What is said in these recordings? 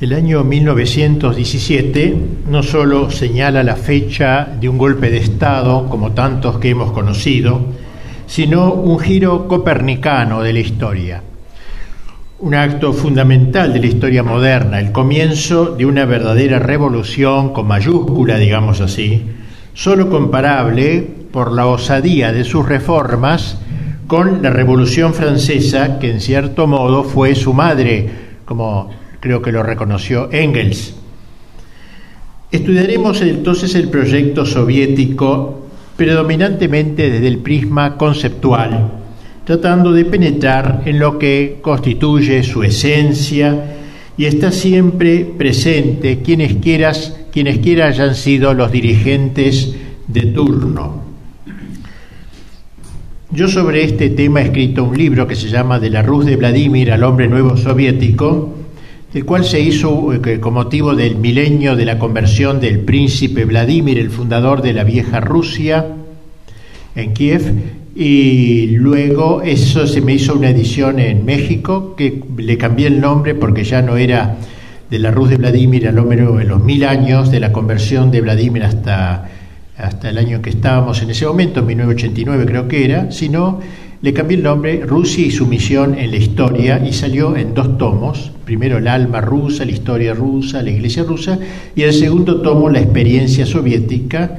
El año 1917 no solo señala la fecha de un golpe de Estado, como tantos que hemos conocido, sino un giro copernicano de la historia. Un acto fundamental de la historia moderna, el comienzo de una verdadera revolución con mayúscula, digamos así, solo comparable por la osadía de sus reformas con la Revolución Francesa, que en cierto modo fue su madre, como creo que lo reconoció Engels. Estudiaremos entonces el proyecto soviético predominantemente desde el prisma conceptual, tratando de penetrar en lo que constituye su esencia y está siempre presente quienes quieras, quienes quiera hayan sido los dirigentes de turno. Yo sobre este tema he escrito un libro que se llama De la Rus de Vladimir al hombre nuevo soviético, el cual se hizo eh, con motivo del milenio de la conversión del príncipe Vladimir, el fundador de la vieja Rusia, en Kiev, y luego eso se me hizo una edición en México, que le cambié el nombre porque ya no era de la Rus de Vladimir al hombre en los mil años de la conversión de Vladimir hasta, hasta el año en que estábamos en ese momento, 1989 creo que era, sino le cambié el nombre Rusia y su misión en la historia y salió en dos tomos. Primero el alma rusa, la historia rusa, la iglesia rusa y el segundo tomo la experiencia soviética.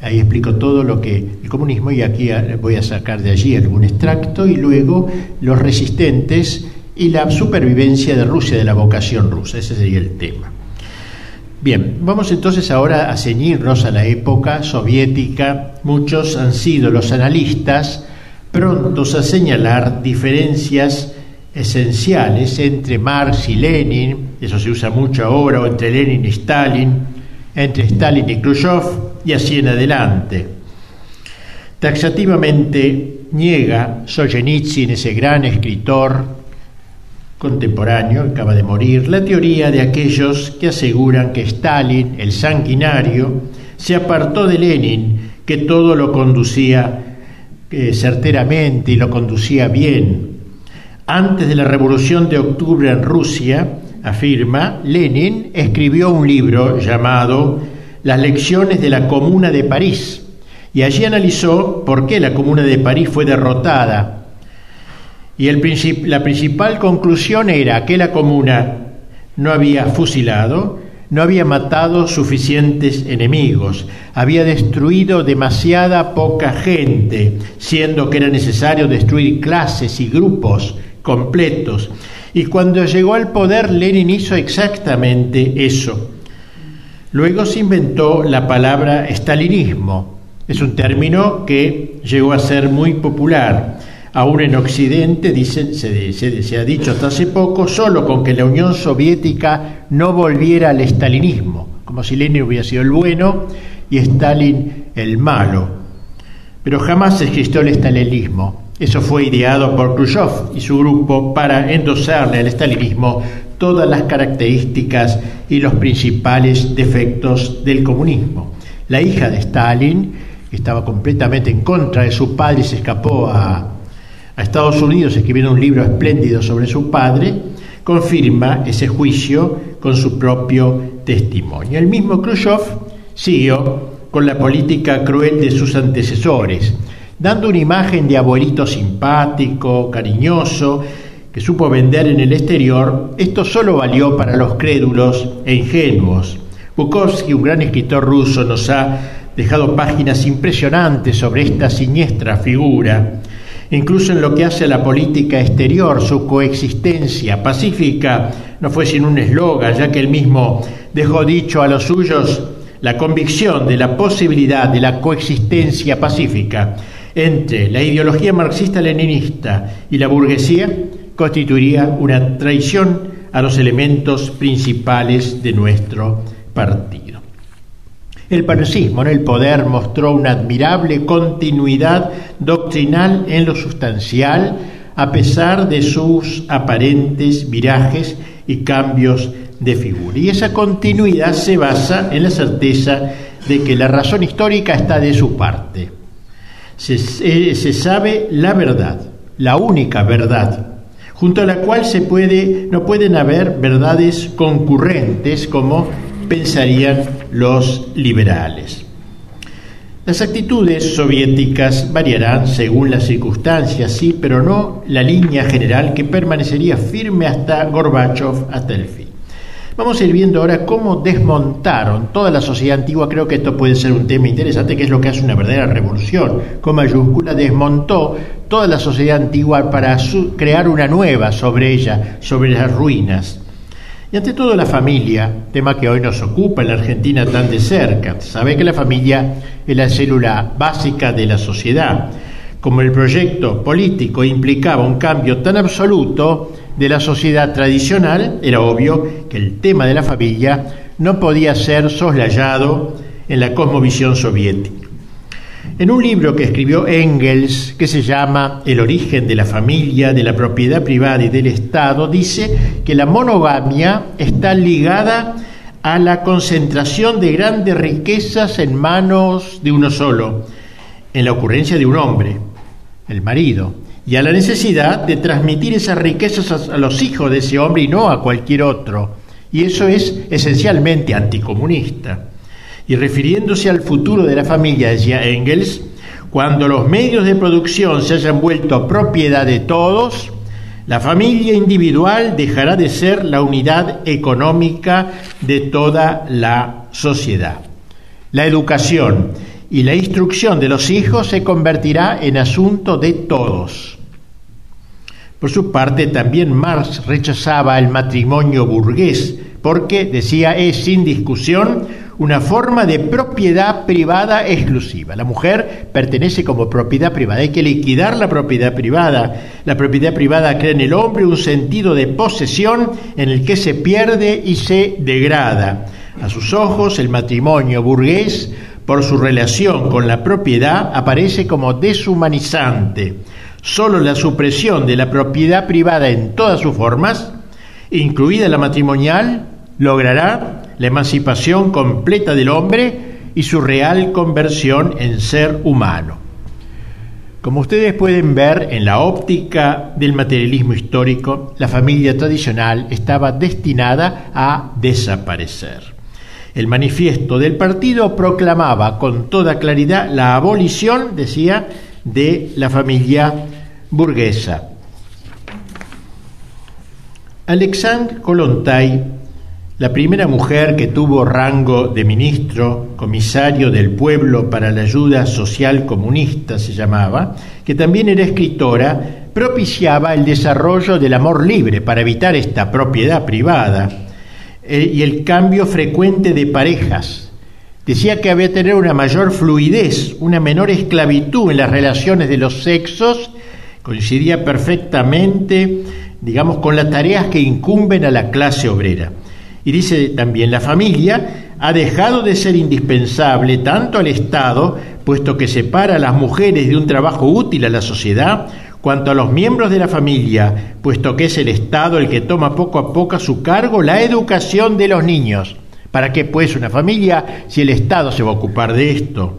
Ahí explico todo lo que el comunismo y aquí voy a sacar de allí algún extracto y luego los resistentes y la supervivencia de Rusia, de la vocación rusa. Ese sería el tema. Bien, vamos entonces ahora a ceñirnos a la época soviética. Muchos han sido los analistas prontos a señalar diferencias esenciales entre Marx y Lenin, eso se usa mucho ahora, o entre Lenin y Stalin, entre Stalin y Khrushchev, y así en adelante. Taxativamente niega Solzhenitsyn, ese gran escritor contemporáneo, acaba de morir, la teoría de aquellos que aseguran que Stalin, el sanguinario, se apartó de Lenin, que todo lo conducía certeramente y lo conducía bien. Antes de la Revolución de Octubre en Rusia, afirma, Lenin escribió un libro llamado Las lecciones de la Comuna de París y allí analizó por qué la Comuna de París fue derrotada. Y el la principal conclusión era que la Comuna no había fusilado, no había matado suficientes enemigos, había destruido demasiada poca gente, siendo que era necesario destruir clases y grupos completos. Y cuando llegó al poder, Lenin hizo exactamente eso. Luego se inventó la palabra estalinismo. Es un término que llegó a ser muy popular Aún en Occidente, dicen, se, ha dicho hasta hace poco, solo con que la Unión Soviética no volviera al estalinismo, como si Lenin hubiera sido el bueno y Stalin el malo. Pero jamás existió el estalinismo. Eso fue ideado por Khrushchev y su grupo para endosarle al estalinismo todas las características y los principales defectos del comunismo. La hija de Stalin, que estaba completamente en contra de su padre y se escapó a, a Estados Unidos escribiendo un libro espléndido sobre su padre, confirma ese juicio con su propio testimonio. El mismo Khrushchev siguió con la política cruel de sus antecesores, dando una imagen de abuelito simpático, cariñoso, que supo vender en el exterior, esto solo valió para los crédulos e ingenuos. Bukowski, un gran escritor ruso, nos ha dejado páginas impresionantes sobre esta siniestra figura incluso en lo que hace a la política exterior, su coexistencia pacífica no fue sin un eslogan, ya que él mismo dejó dicho a los suyos la convicción de la posibilidad de la coexistencia pacífica entre la ideología marxista-leninista y la burguesía constituiría una traición a los elementos principales de nuestro partido. El panosismo en el poder mostró una admirable continuidad doctrinal en lo sustancial, a pesar de sus aparentes virajes y cambios de figura. Y esa continuidad se basa en la certeza de que la razón histórica está de su parte. Se, se sabe la verdad, la única verdad, junto a la cual se puede, no pueden haber verdades concurrentes como pensarían los liberales. Las actitudes soviéticas variarán según las circunstancias, sí, pero no la línea general que permanecería firme hasta Gorbachev, hasta el fin. Vamos a ir viendo ahora cómo desmontaron toda la sociedad antigua. Creo que esto puede ser un tema interesante, que es lo que hace una verdadera revolución. Con mayúscula desmontó toda la sociedad antigua para crear una nueva sobre ella, sobre las ruinas. Y ante todo la familia, tema que hoy nos ocupa en la Argentina tan de cerca. Sabe que la familia es la célula básica de la sociedad. Como el proyecto político implicaba un cambio tan absoluto de la sociedad tradicional, era obvio que el tema de la familia no podía ser soslayado en la cosmovisión soviética. En un libro que escribió Engels, que se llama El origen de la familia, de la propiedad privada y del Estado, dice que la monogamia está ligada a la concentración de grandes riquezas en manos de uno solo, en la ocurrencia de un hombre, el marido, y a la necesidad de transmitir esas riquezas a los hijos de ese hombre y no a cualquier otro. Y eso es esencialmente anticomunista. Y refiriéndose al futuro de la familia, decía Engels, cuando los medios de producción se hayan vuelto propiedad de todos, la familia individual dejará de ser la unidad económica de toda la sociedad. La educación y la instrucción de los hijos se convertirá en asunto de todos. Por su parte, también Marx rechazaba el matrimonio burgués porque, decía, es sin discusión una forma de propiedad privada exclusiva. La mujer pertenece como propiedad privada. Hay que liquidar la propiedad privada. La propiedad privada crea en el hombre un sentido de posesión en el que se pierde y se degrada. A sus ojos, el matrimonio burgués, por su relación con la propiedad, aparece como deshumanizante. Solo la supresión de la propiedad privada en todas sus formas, incluida la matrimonial, logrará la emancipación completa del hombre y su real conversión en ser humano. Como ustedes pueden ver en la óptica del materialismo histórico, la familia tradicional estaba destinada a desaparecer. El manifiesto del partido proclamaba con toda claridad la abolición, decía, de la familia burguesa. Alexandre Kolontai la primera mujer que tuvo rango de ministro, comisario del pueblo para la ayuda social comunista se llamaba, que también era escritora, propiciaba el desarrollo del amor libre para evitar esta propiedad privada eh, y el cambio frecuente de parejas. Decía que había tener una mayor fluidez, una menor esclavitud en las relaciones de los sexos, coincidía perfectamente, digamos, con las tareas que incumben a la clase obrera. Y dice también, la familia ha dejado de ser indispensable tanto al Estado, puesto que separa a las mujeres de un trabajo útil a la sociedad, cuanto a los miembros de la familia, puesto que es el Estado el que toma poco a poco a su cargo la educación de los niños. ¿Para qué pues una familia si el Estado se va a ocupar de esto?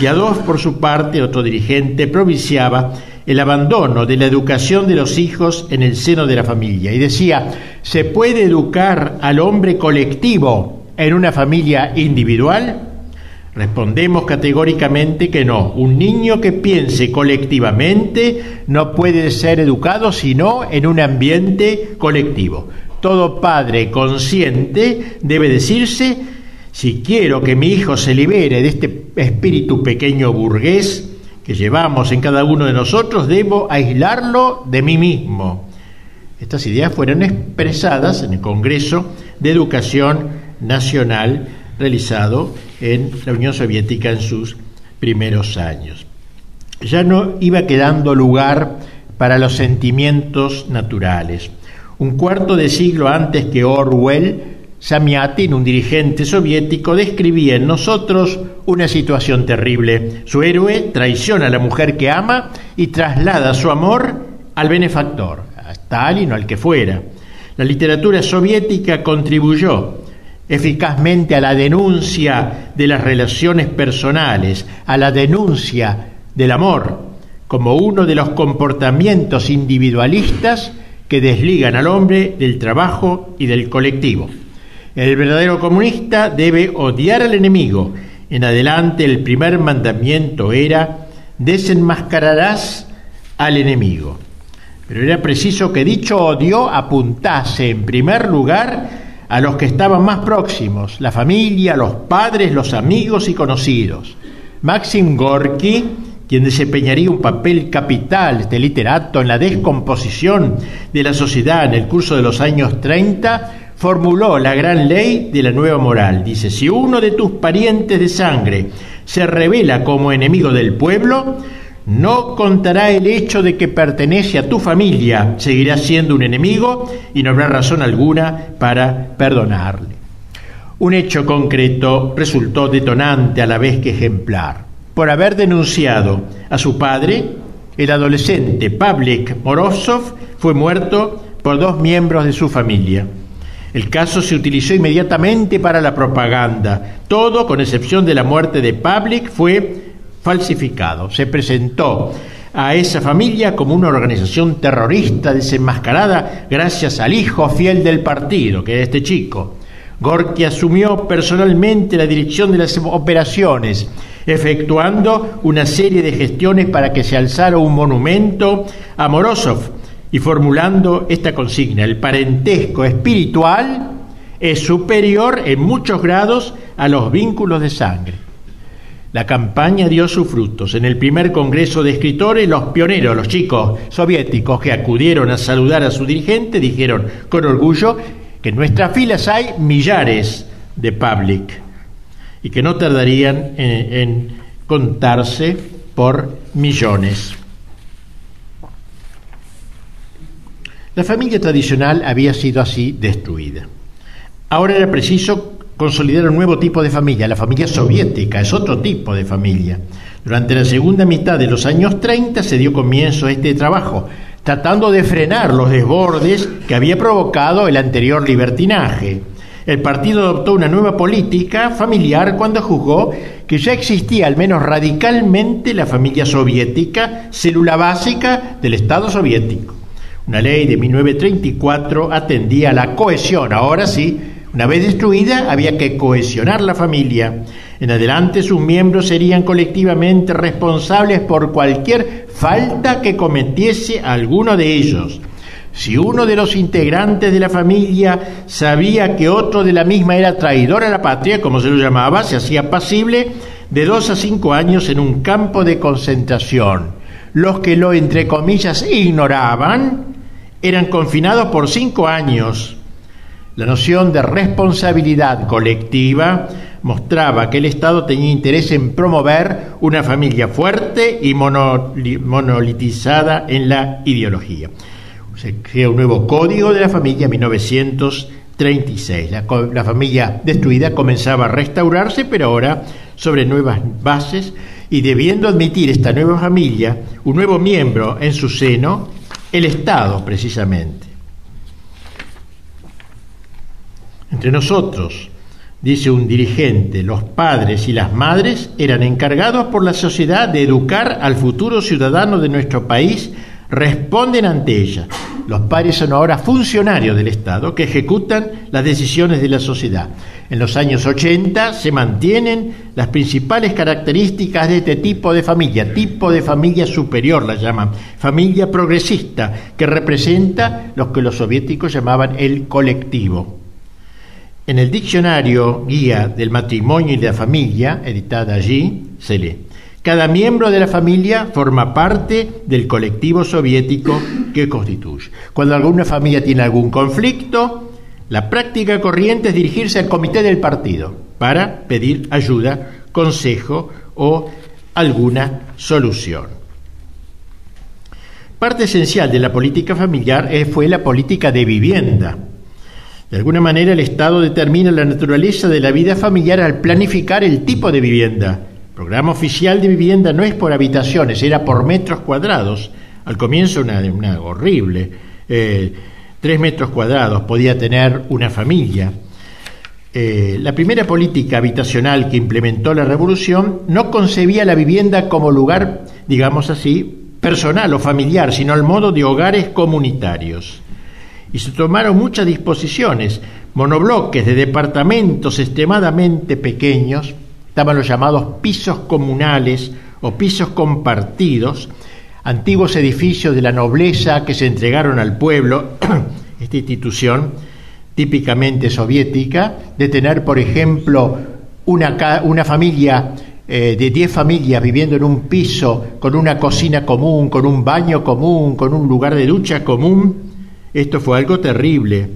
Y a dos, por su parte, otro dirigente provinciaba el abandono de la educación de los hijos en el seno de la familia. Y decía, ¿se puede educar al hombre colectivo en una familia individual? Respondemos categóricamente que no. Un niño que piense colectivamente no puede ser educado sino en un ambiente colectivo. Todo padre consciente debe decirse, si quiero que mi hijo se libere de este espíritu pequeño burgués, que llevamos en cada uno de nosotros, debo aislarlo de mí mismo. Estas ideas fueron expresadas en el Congreso de Educación Nacional realizado en la Unión Soviética en sus primeros años. Ya no iba quedando lugar para los sentimientos naturales. Un cuarto de siglo antes que Orwell Samiatin, un dirigente soviético, describía en nosotros una situación terrible. Su héroe traiciona a la mujer que ama y traslada su amor al benefactor, a Stalin o al que fuera. La literatura soviética contribuyó eficazmente a la denuncia de las relaciones personales, a la denuncia del amor, como uno de los comportamientos individualistas que desligan al hombre del trabajo y del colectivo. El verdadero comunista debe odiar al enemigo. En adelante el primer mandamiento era desenmascararás al enemigo. Pero era preciso que dicho odio apuntase en primer lugar a los que estaban más próximos, la familia, los padres, los amigos y conocidos. Maxim Gorky, quien desempeñaría un papel capital de literato en la descomposición de la sociedad en el curso de los años 30, formuló la gran ley de la nueva moral. Dice, si uno de tus parientes de sangre se revela como enemigo del pueblo, no contará el hecho de que pertenece a tu familia, seguirá siendo un enemigo y no habrá razón alguna para perdonarle. Un hecho concreto resultó detonante a la vez que ejemplar. Por haber denunciado a su padre, el adolescente Pavlik Morozov fue muerto por dos miembros de su familia. El caso se utilizó inmediatamente para la propaganda. Todo, con excepción de la muerte de Pavlik, fue falsificado. Se presentó a esa familia como una organización terrorista desenmascarada gracias al hijo fiel del partido, que era este chico. Gorky asumió personalmente la dirección de las operaciones, efectuando una serie de gestiones para que se alzara un monumento a Morozov y formulando esta consigna, el parentesco espiritual es superior en muchos grados a los vínculos de sangre. La campaña dio sus frutos. En el primer Congreso de Escritores, los pioneros, los chicos soviéticos que acudieron a saludar a su dirigente, dijeron con orgullo que en nuestras filas hay millares de public y que no tardarían en, en contarse por millones. La familia tradicional había sido así destruida. Ahora era preciso consolidar un nuevo tipo de familia, la familia soviética, es otro tipo de familia. Durante la segunda mitad de los años 30 se dio comienzo a este trabajo, tratando de frenar los desbordes que había provocado el anterior libertinaje. El partido adoptó una nueva política familiar cuando juzgó que ya existía al menos radicalmente la familia soviética, célula básica del Estado soviético. Una ley de 1934 atendía a la cohesión, ahora sí, una vez destruida, había que cohesionar la familia. En adelante sus miembros serían colectivamente responsables por cualquier falta que cometiese alguno de ellos. Si uno de los integrantes de la familia sabía que otro de la misma era traidor a la patria, como se lo llamaba, se hacía pasible de dos a cinco años en un campo de concentración. Los que lo, entre comillas, ignoraban, eran confinados por cinco años la noción de responsabilidad colectiva mostraba que el Estado tenía interés en promover una familia fuerte y monolitizada en la ideología. Se crea un nuevo código de la familia en 1936. La, la familia destruida comenzaba a restaurarse, pero ahora sobre nuevas bases y debiendo admitir esta nueva familia, un nuevo miembro en su seno, el Estado precisamente. Entre nosotros, dice un dirigente, los padres y las madres eran encargados por la sociedad de educar al futuro ciudadano de nuestro país, responden ante ella. Los padres son ahora funcionarios del Estado que ejecutan las decisiones de la sociedad. En los años 80 se mantienen las principales características de este tipo de familia, tipo de familia superior la llaman, familia progresista, que representa lo que los soviéticos llamaban el colectivo. En el diccionario Guía del Matrimonio y de la Familia, editada allí, se lee, cada miembro de la familia forma parte del colectivo soviético que constituye. Cuando alguna familia tiene algún conflicto, la práctica corriente es dirigirse al comité del partido para pedir ayuda, consejo o alguna solución. Parte esencial de la política familiar fue la política de vivienda de alguna manera el Estado determina la naturaleza de la vida familiar al planificar el tipo de vivienda. Programa oficial de vivienda no es por habitaciones, era por metros cuadrados. Al comienzo una, una horrible. Eh, tres metros cuadrados podía tener una familia. Eh, la primera política habitacional que implementó la revolución no concebía la vivienda como lugar, digamos así, personal o familiar, sino al modo de hogares comunitarios. y se tomaron muchas disposiciones, monobloques de departamentos extremadamente pequeños, estaban los llamados pisos comunales o pisos compartidos, antiguos edificios de la nobleza que se entregaron al pueblo, esta institución típicamente soviética, de tener, por ejemplo, una, una familia eh, de 10 familias viviendo en un piso con una cocina común, con un baño común, con un lugar de ducha común, esto fue algo terrible,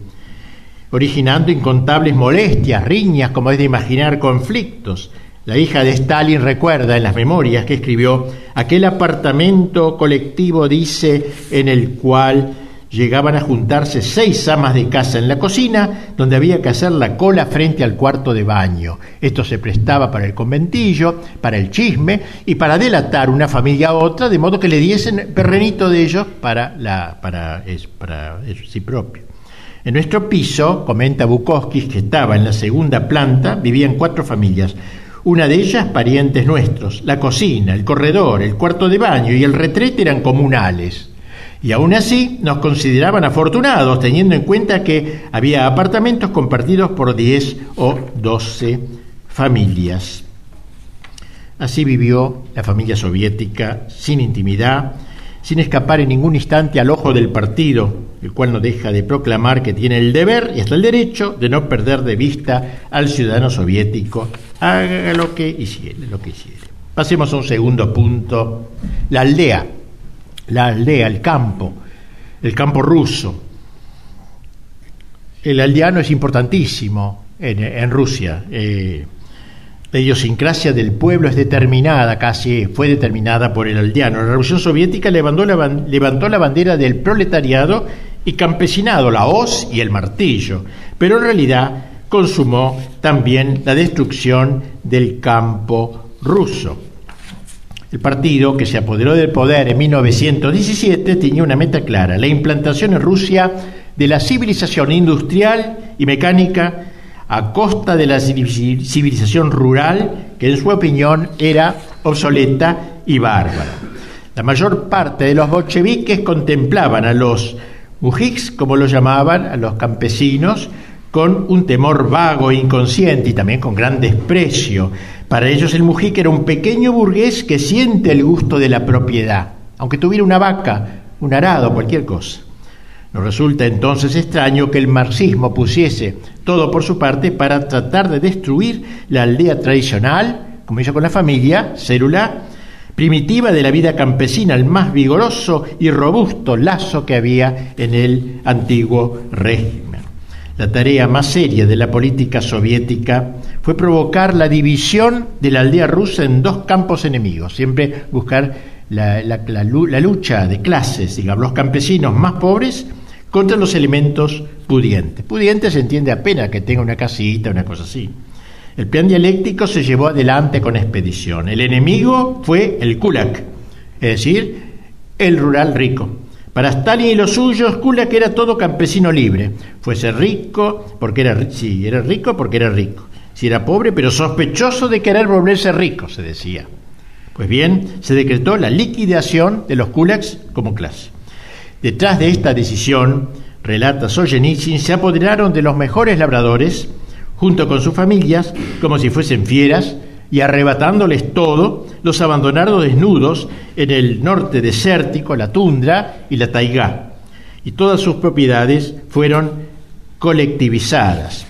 originando incontables molestias, riñas, como es de imaginar, conflictos. La hija de Stalin recuerda en las memorias que escribió aquel apartamento colectivo, dice, en el cual llegaban a juntarse seis amas de casa en la cocina, donde había que hacer la cola frente al cuarto de baño. Esto se prestaba para el conventillo, para el chisme y para delatar una familia a otra, de modo que le diesen perrenito de ellos para, la, para, para sí propio. En nuestro piso, comenta Bukowski, que estaba en la segunda planta, vivían cuatro familias una de ellas parientes nuestros. La cocina, el corredor, el cuarto de baño y el retrete eran comunales. Y aún así nos consideraban afortunados, teniendo en cuenta que había apartamentos compartidos por 10 o 12 familias. Así vivió la familia soviética, sin intimidad, sin escapar en ningún instante al ojo del partido, el cual no deja de proclamar que tiene el deber y hasta el derecho de no perder de vista al ciudadano soviético, haga lo que hiciere, lo que hiciere. Pasemos a un segundo punto, la aldea, la aldea, el campo, el campo ruso. El aldeano es importantísimo en, Rusia. Eh, la idiosincrasia del pueblo es determinada, casi fue determinada por el aldeano. La Revolución Soviética levantó la, levantó la bandera del proletariado y campesinado, la hoz y el martillo, pero en realidad consumó también la destrucción del campo ruso. El partido que se apoderó del poder en 1917 tenía una meta clara, la implantación en Rusia de la civilización industrial y mecánica a costa de la civilización rural que en su opinión era obsoleta y bárbara. La mayor parte de los bolcheviques contemplaban a los mujiks, como lo llamaban, a los campesinos, con un temor vago e inconsciente y también con gran desprecio. Para ellos el mujik era un pequeño burgués que siente el gusto de la propiedad, aunque tuviera una vaca, un arado, cualquier cosa. Nos resulta entonces extraño que el marxismo pusiese todo por su parte para tratar de destruir la aldea tradicional, como hizo con la familia, célula primitiva de la vida campesina, el más vigoroso y robusto lazo que había en el antiguo régimen. La tarea más seria de la política soviética fue provocar la división de la aldea rusa en dos campos enemigos, siempre buscar la, la lucha de clases, digamos, los campesinos más pobres contra los elementos pudientes. Pudiente se entiende apenas que tenga una casita, una cosa así. El plan dialéctico se llevó adelante con expedición. El enemigo fue el kulak, es decir, el rural rico. Para Stalin y los suyos, Kulak era todo campesino libre. Fuese rico porque era, sí, era rico porque era rico. Si era pobre, pero sospechoso de querer volverse rico, se decía. Pues bien, se decretó la liquidación de los kulaks como clase. Detrás de esta decisión, relata Solzhenitsyn, se apoderaron de los mejores labradores, junto con sus familias, como si fuesen fieras, y arrebatándoles todo, los abandonaron desnudos en el norte desértico, la tundra y la taigá, y todas sus propiedades fueron colectivizadas.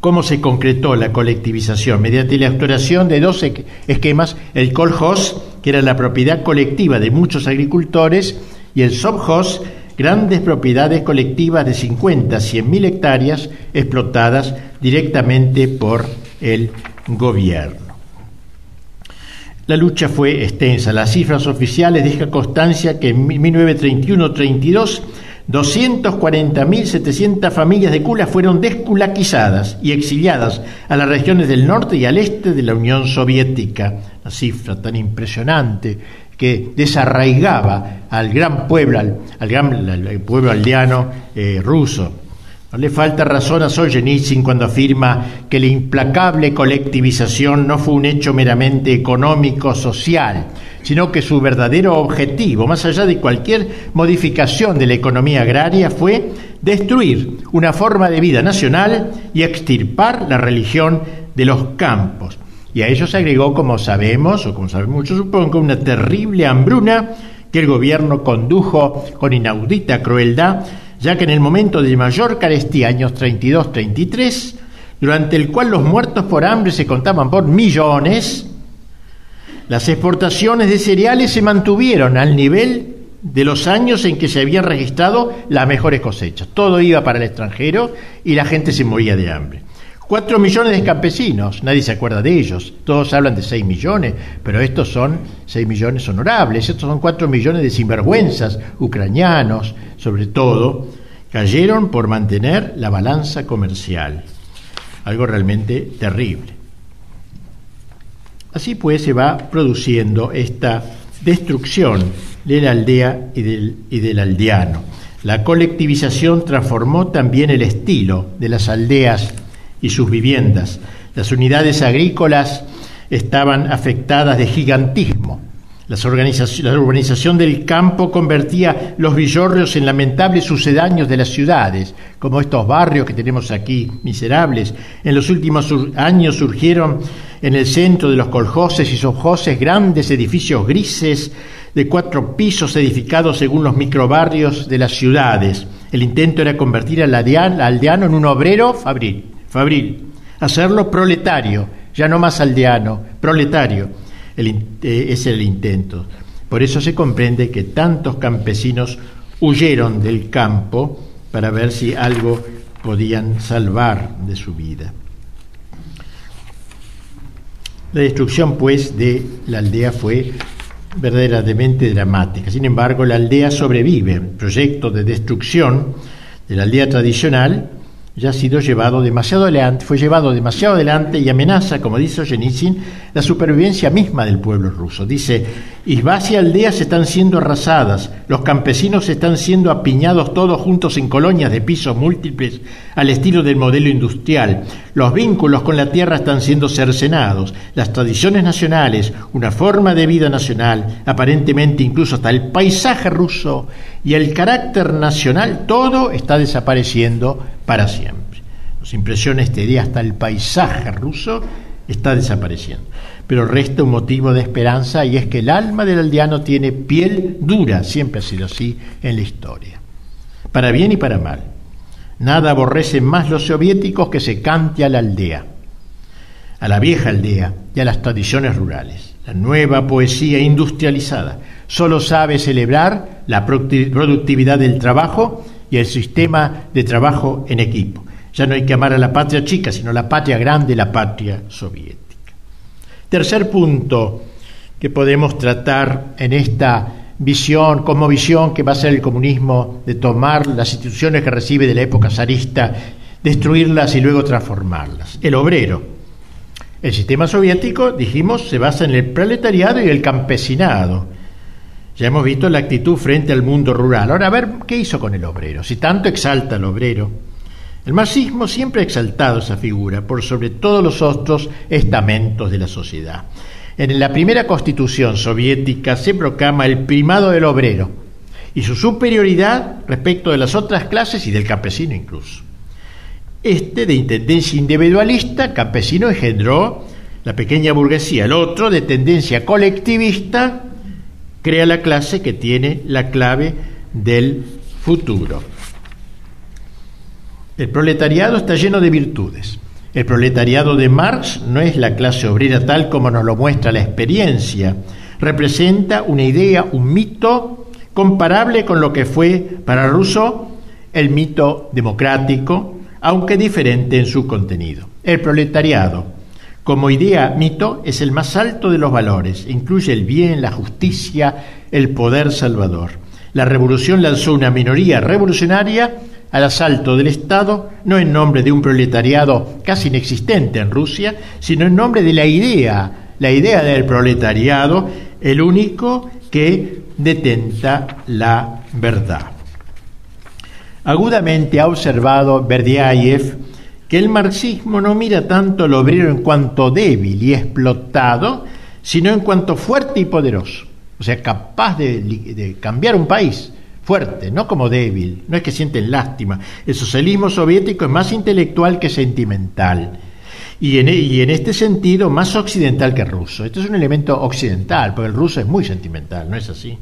¿Cómo se concretó la colectivización? Mediante la exploración de dos esquemas, el kolhoz, que era la propiedad colectiva de muchos agricultores, y el Sobhos, grandes propiedades colectivas de 50 a 100 mil hectáreas explotadas directamente por el gobierno. La lucha fue extensa. Las cifras oficiales dejan constancia que en 1931-32 240.700 familias de Kula fueron desculaquizadas y exiliadas a las regiones del norte y al este de la Unión Soviética. Una cifra tan impresionante que desarraigaba al gran pueblo, al, gran pueblo aldeano eh, ruso. No le falta razón a Solzhenitsyn cuando afirma que la implacable colectivización no fue un hecho meramente económico, social, sino que su verdadero objetivo, más allá de cualquier modificación de la economía agraria, fue destruir una forma de vida nacional y extirpar la religión de los campos. Y a ello se agregó, como sabemos, o como saben muchos supongo, una terrible hambruna que el gobierno condujo con inaudita crueldad, ya que en el momento de mayor carestía, años 32-33, durante el cual los muertos por hambre se contaban por millones, las exportaciones de cereales se mantuvieron al nivel de los años en que se habían registrado las mejores cosechas. Todo iba para el extranjero y la gente se moría de hambre. Cuatro millones de campesinos, nadie se acuerda de ellos. Todos hablan de seis millones, pero estos son seis millones honorables. Estos son cuatro millones de sinvergüenzas ucranianos, sobre todo, cayeron por mantener la balanza comercial. Algo realmente terrible. Así pues se va produciendo esta destrucción de la aldea y del, y del aldeano. La colectivización transformó también el estilo de las aldeas y sus viviendas. Las unidades agrícolas estaban afectadas de gigantismo. La urbanización del campo convertía los villorrios en lamentables sucedáneos de las ciudades, como estos barrios que tenemos aquí, miserables. En los últimos años surgieron en el centro de los coljoses y sojoses grandes edificios grises de cuatro pisos edificados según los microbarrios de las ciudades. El intento era convertir al aldeano en un obrero fabril Fabril, hacerlo proletario, ya no más aldeano, proletario, eh, es el intento. Por eso se comprende que tantos campesinos huyeron del campo para ver si algo podían salvar de su vida. La destrucción, pues, de la aldea fue verdaderamente dramática. Sin embargo, la aldea sobrevive. El proyecto de destrucción de la aldea tradicional ya ha sido llevado demasiado adelante, fue llevado demasiado adelante y amenaza, como dice Solzhenitsyn, la supervivencia misma del pueblo ruso. Dice, Isbas y aldeas están siendo arrasadas, los campesinos están siendo apiñados todos juntos en colonias de pisos múltiples al estilo del modelo industrial, los vínculos con la tierra están siendo cercenados, las tradiciones nacionales, una forma de vida nacional, aparentemente incluso hasta el paisaje ruso y el carácter nacional, todo está desapareciendo para siempre. Nos impresiona este día hasta el paisaje ruso está desapareciendo. Pero resta un motivo de esperanza y es que el alma del aldeano tiene piel dura, siempre ha sido así en la historia, para bien y para mal. Nada aborrecen más los soviéticos que se cante a la aldea, a la vieja aldea y a las tradiciones rurales. La nueva poesía industrializada solo sabe celebrar la productividad del trabajo y el sistema de trabajo en equipo. Ya no hay que amar a la patria chica, sino la patria grande, la patria soviética. Tercer punto que podemos tratar en esta visión, como visión que va a ser el comunismo, de tomar las instituciones que recibe de la época zarista, destruirlas y luego transformarlas. El obrero. El sistema soviético, dijimos, se basa en el proletariado y el campesinado ya hemos visto la actitud frente al mundo rural. Ahora, a ver, ¿qué hizo con el obrero? Si tanto exalta al obrero. El marxismo siempre ha exaltado esa figura por sobre todos los otros estamentos de la sociedad. En la primera constitución soviética se proclama el primado del obrero y su superioridad respecto de las otras clases y del campesino incluso. Este, de intendencia individualista, campesino engendró la pequeña burguesía, el otro, de tendencia colectivista, crea la clase que tiene la clave del futuro. El proletariado está lleno de virtudes. El proletariado de Marx no es la clase obrera tal como nos lo muestra la experiencia. Representa una idea, un mito comparable con lo que fue para Rousseau el mito democrático, aunque diferente en su contenido. El proletariado como idea, mito es el más alto de los valores, incluye el bien, la justicia, el poder salvador. La revolución lanzó una minoría revolucionaria al asalto del Estado, no en nombre de un proletariado casi inexistente en Rusia, sino en nombre de la idea, la idea del proletariado, el único que detenta la verdad. Agudamente ha observado Berdiaev que el marxismo no mira tanto al obrero en cuanto débil y explotado, sino en cuanto fuerte y poderoso, o sea, capaz de, cambiar un país fuerte, no como débil, no es que sienten lástima. El socialismo soviético es más intelectual que sentimental. Y en, e, y en, este sentido más occidental que ruso. Esto es un elemento occidental, porque el ruso es muy sentimental, ¿no es así?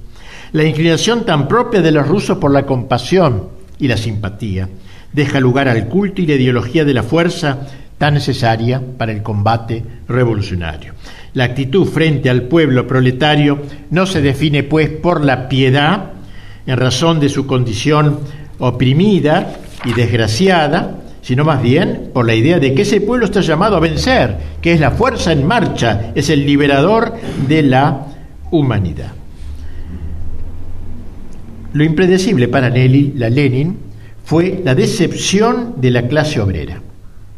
La inclinación tan propia de los rusos por la compasión y la simpatía deja lugar al culto y la ideología de la fuerza tan necesaria para el combate revolucionario. La actitud frente al pueblo proletario no se define pues por la piedad en razón de su condición oprimida y desgraciada, sino más bien por la idea de que ese pueblo está llamado a vencer, que es la fuerza en marcha, es el liberador de la humanidad. Lo impredecible para la Lenin fue la decepción de la clase obrera,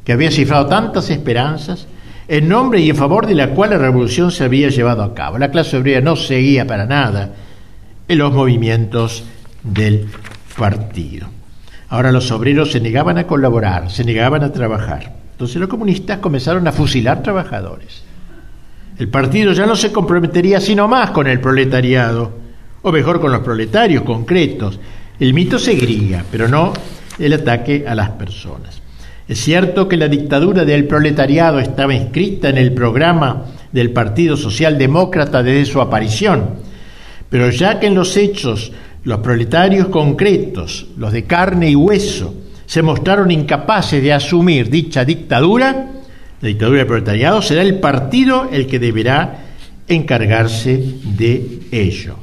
que había cifrado tantas esperanzas en nombre y en favor de la cual la revolución se había llevado a cabo. La clase obrera no seguía para nada en los movimientos del partido. Ahora los obreros se negaban a colaborar, se negaban a trabajar. Entonces los comunistas comenzaron a fusilar trabajadores. El partido ya no se comprometería sino más con el proletariado, o mejor con los proletarios concretos. El mito seguiría, pero no el ataque a las personas. Es cierto que la dictadura del proletariado estaba inscrita en el programa del Partido Socialdemócrata desde su aparición, pero ya que en los hechos los proletarios concretos, los de carne y hueso, se mostraron incapaces de asumir dicha dictadura, la dictadura del proletariado, será el partido el que deberá encargarse de ello.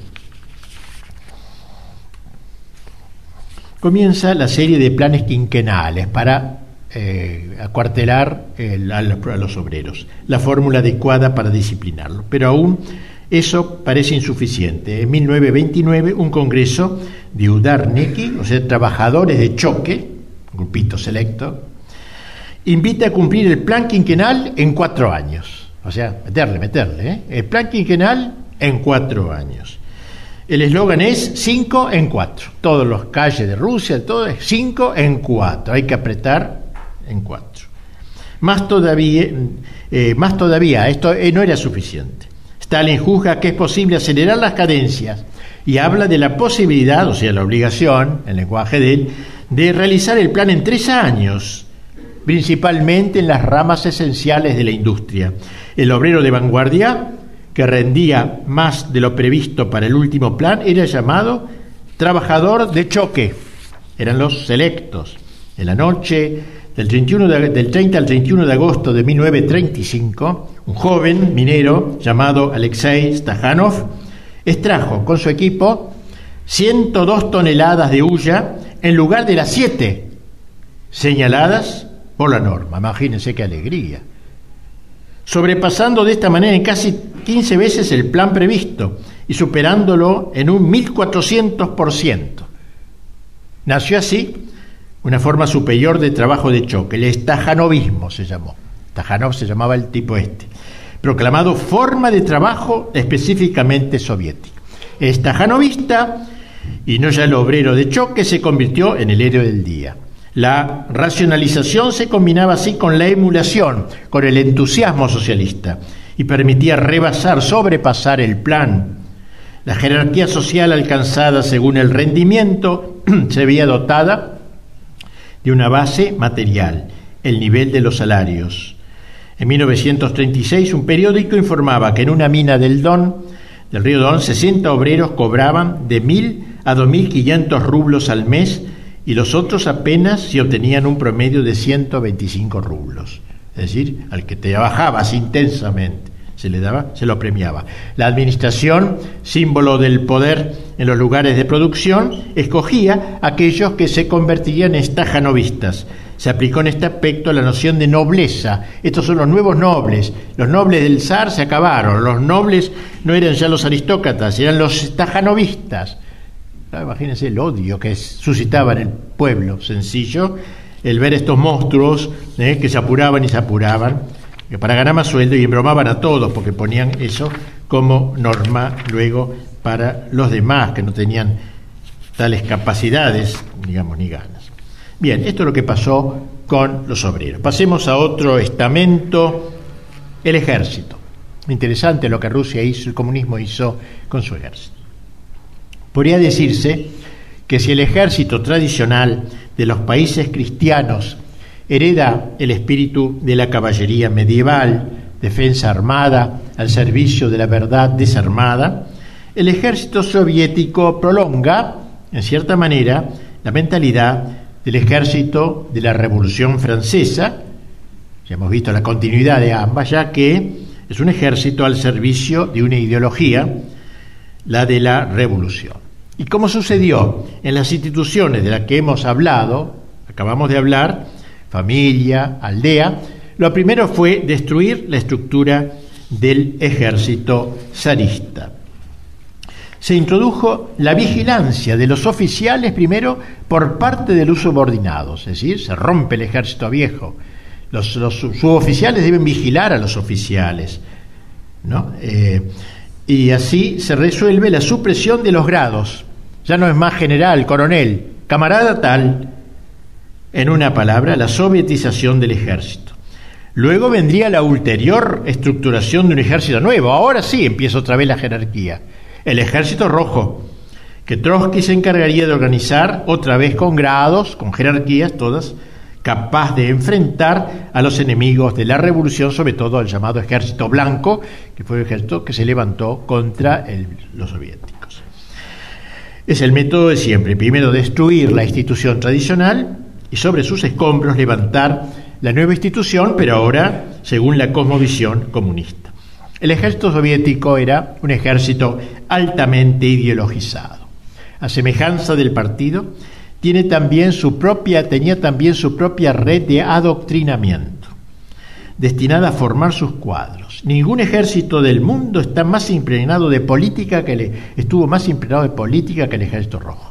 Comienza la serie de planes quinquenales para eh, acuartelar a, los, obreros, la fórmula adecuada para disciplinarlo, pero aún eso parece insuficiente. En 1929, un congreso de Udarniki, o sea, trabajadores de choque, grupito selecto, invita a cumplir el plan quinquenal en cuatro años. O sea, meterle, meterle. ¿eh? El plan quinquenal en cuatro años. El eslogan es cinco en cuatro. Todos los calles de Rusia, todo es cinco en cuatro. Hay que apretar en cuatro. Más todavía, eh, más todavía esto eh, no era suficiente. Stalin juzga que es posible acelerar las cadencias y habla de la posibilidad, o sea, la obligación, en lenguaje de él, de realizar el plan en tres años, principalmente en las ramas esenciales de la industria. El obrero de vanguardia, que rendía más de lo previsto para el último plan, era llamado trabajador de choque. Eran los selectos. En la noche del, 31 del 30 al 31 de agosto de 1935, un joven minero llamado Alexei Stajanov extrajo con su equipo 102 toneladas de hulla en lugar de las 7 señaladas por la norma. Imagínense qué alegría. Sobrepasando de esta manera en casi 15 veces el plan previsto y superándolo en un 1400%. Nació así una forma superior de trabajo de choque, el estajanovismo se llamó. Tajanov se llamaba el tipo este, proclamado forma de trabajo específicamente soviético. Estajanovista y no ya el obrero de choque se convirtió en el héroe del día. La racionalización se combinaba así con la emulación, con el entusiasmo socialista y permitía rebasar, sobrepasar el plan. La jerarquía social alcanzada según el rendimiento se veía dotada de una base material, el nivel de los salarios. En 1936 un periódico informaba que en una mina del Don, del río Don, 60 obreros cobraban de 1.000 a 2.500 rublos al mes y los otros apenas si obtenían un promedio de 125 rublos. Es decir, al que trabajabas intensamente se le daba, se lo premiaba. La administración, símbolo del poder en los lugares de producción, escogía aquellos que se convertirían en estajanovistas. Se aplicó en este aspecto la noción de nobleza. Estos son los nuevos nobles. Los nobles del zar se acabaron. Los nobles no eran ya los aristócratas, eran los estajanovistas. Ah, imagínense el odio que suscitaba en el pueblo sencillo el ver estos monstruos eh, que se apuraban y se apuraban para ganar más sueldo y embromaban a todos porque ponían eso como norma luego para los demás que no tenían tales capacidades, digamos, ni ganas. Bien, esto es lo que pasó con los obreros. Pasemos a otro estamento, el ejército. Interesante lo que Rusia hizo, el comunismo hizo con su ejército. Podría decirse que si el ejército tradicional de los países cristianos hereda el espíritu de la caballería medieval, defensa armada al servicio de la verdad desarmada, el ejército soviético prolonga, en cierta manera, la mentalidad del ejército de la Revolución Francesa, ya hemos visto la continuidad de ambas, ya que es un ejército al servicio de una ideología, la de la revolución. Y como sucedió en las instituciones de las que hemos hablado, acabamos de hablar, familia, aldea, lo primero fue destruir la estructura del ejército zarista. Se introdujo la vigilancia de los oficiales primero por parte de los subordinados, es decir, se rompe el ejército viejo. Los, suboficiales deben vigilar a los oficiales. ¿no? Eh, y así se resuelve la supresión de los grados. Ya no es más general, coronel, camarada tal, en una palabra, la sovietización del ejército. Luego vendría la ulterior estructuración de un ejército nuevo. Ahora sí empieza otra vez la jerarquía. El ejército rojo, que Trotsky se encargaría de organizar otra vez con grados, con jerarquías todas, capaz de enfrentar a los enemigos de la revolución, sobre todo el llamado ejército blanco, que fue el ejército que se levantó contra los soviéticos. Es el método de siempre. Primero destruir la institución tradicional y sobre sus escombros levantar la nueva institución, pero ahora según la cosmovisión comunista. El ejército soviético era un ejército altamente ideologizado. A semejanza del partido, tiene también su propia, tenía también su propia red de adoctrinamiento, destinada a formar sus cuadros. Ningún ejército del mundo está más impregnado de política que le, estuvo más impregnado de política que el ejército rojo.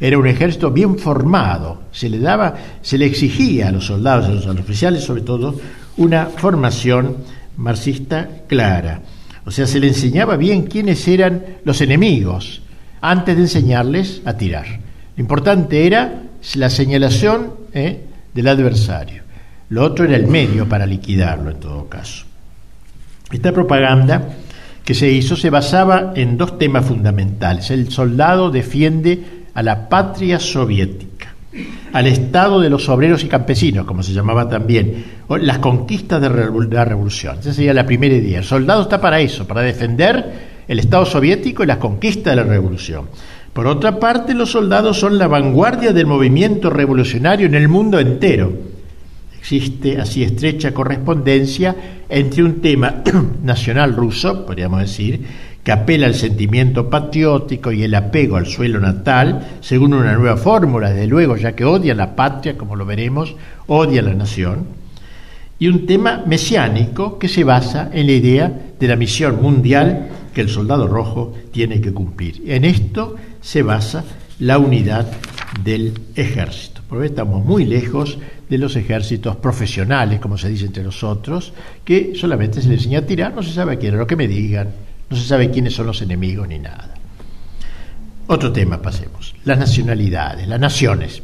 Era un ejército bien formado, se le daba, se le exigía a los soldados, a los, oficiales sobre todo, una formación marxista clara. O sea, se le enseñaba bien quiénes eran los enemigos antes de enseñarles a tirar. Lo importante era la señalación ¿eh? del adversario. Lo otro era el medio para liquidarlo en todo caso. Esta propaganda que se hizo se basaba en dos temas fundamentales. El soldado defiende a la patria soviética, al Estado de los obreros y campesinos, como se llamaba también, las conquistas de la revolución. Esa sería la primera idea. El soldado está para eso, para defender el Estado soviético y las conquistas de la revolución. Por otra parte, los soldados son la vanguardia del movimiento revolucionario en el mundo entero. Existe así estrecha correspondencia entre un tema nacional ruso, podríamos decir, que apela al sentimiento patriótico y el apego al suelo natal, según una nueva fórmula, desde luego, ya que odia la patria, como lo veremos, odia la nación, y un tema mesiánico que se basa en la idea de la misión mundial que el soldado rojo tiene que cumplir. En esto se basa la unidad del ejército. Porque estamos muy lejos de los ejércitos profesionales, como se dice entre nosotros, que solamente se les enseña a tirar, no se sabe a quién, es lo que me digan, no se sabe quiénes son los enemigos ni nada. Otro tema, pasemos. Las nacionalidades, las naciones.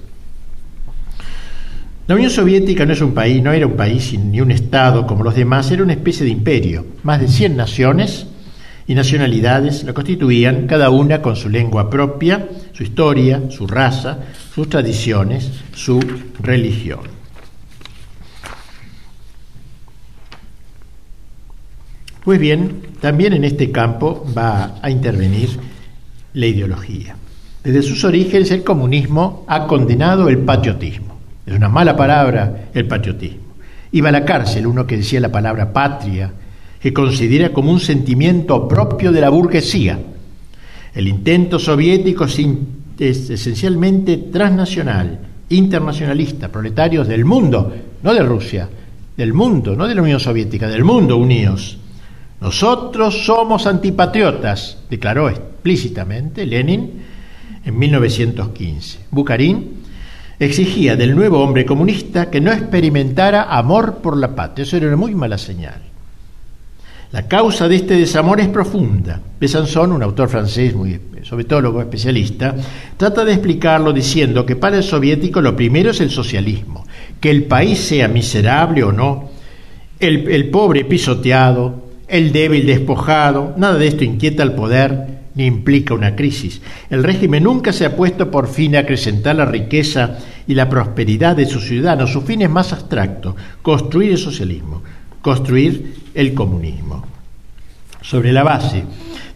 La Unión Soviética no es un país, no era un país ni un Estado como los demás, era una especie de imperio. Más de 100 naciones y nacionalidades la constituían, cada una con su lengua propia, su historia, su raza, sus tradiciones, su religión. Pues bien, también en este campo va a intervenir la ideología. Desde sus orígenes el comunismo ha condenado el patriotismo. Es una mala palabra el patriotismo. Iba a la cárcel uno que decía la palabra patria, que considera como un sentimiento propio de la burguesía. El intento soviético es esencialmente transnacional, internacionalista, proletarios del mundo, no de Rusia, del mundo, no de la Unión Soviética, del mundo unidos nosotros somos antipatriotas, declaró explícitamente Lenin en 1915. Bukharín exigía del nuevo hombre comunista que no experimentara amor por la patria. Eso era una muy mala señal. La causa de este desamor es profunda. Besançon, un autor francés muy soviétólogo especialista, trata de explicarlo diciendo que para el soviético lo primero es el socialismo, que el país sea miserable o no, el pobre pisoteado, el débil despojado, nada de esto inquieta al poder ni implica una crisis. El régimen nunca se ha puesto por fin a acrecentar la riqueza y la prosperidad de sus ciudadanos. Su fin es más abstracto, construir el socialismo construir el comunismo. Sobre la base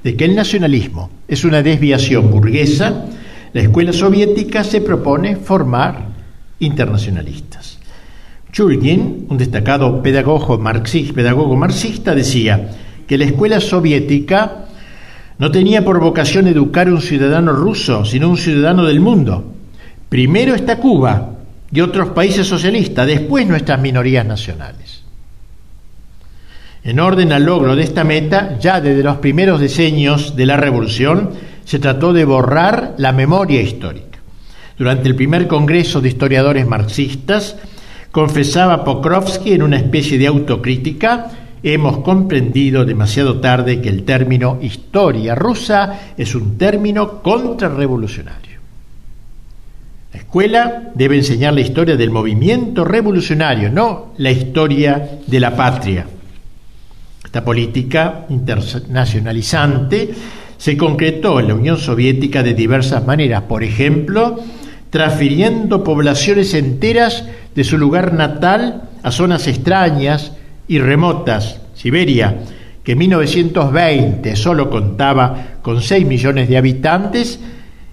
de que el nacionalismo es una desviación burguesa, la escuela soviética se propone formar internacionalistas. Chulgin, un destacado pedagogo marxista, pedagogo marxista, decía que la escuela soviética no tenía por vocación educar a un ciudadano ruso, sino un ciudadano del mundo. Primero está Cuba y otros países socialistas, después nuestras minorías nacionales. En orden al logro de esta meta, ya desde los primeros diseños de la revolución, se trató de borrar la memoria histórica. Durante el primer Congreso de Historiadores Marxistas, confesaba Pokrovsky en una especie de autocrítica, hemos comprendido demasiado tarde que el término historia rusa es un término contrarrevolucionario. La escuela debe enseñar la historia del movimiento revolucionario, no la historia de la patria. Esta política internacionalizante se concretó en la Unión Soviética de diversas maneras, por ejemplo, transfiriendo poblaciones enteras de su lugar natal a zonas extrañas y remotas, Siberia, que en 1920 solo contaba con 6 millones de habitantes,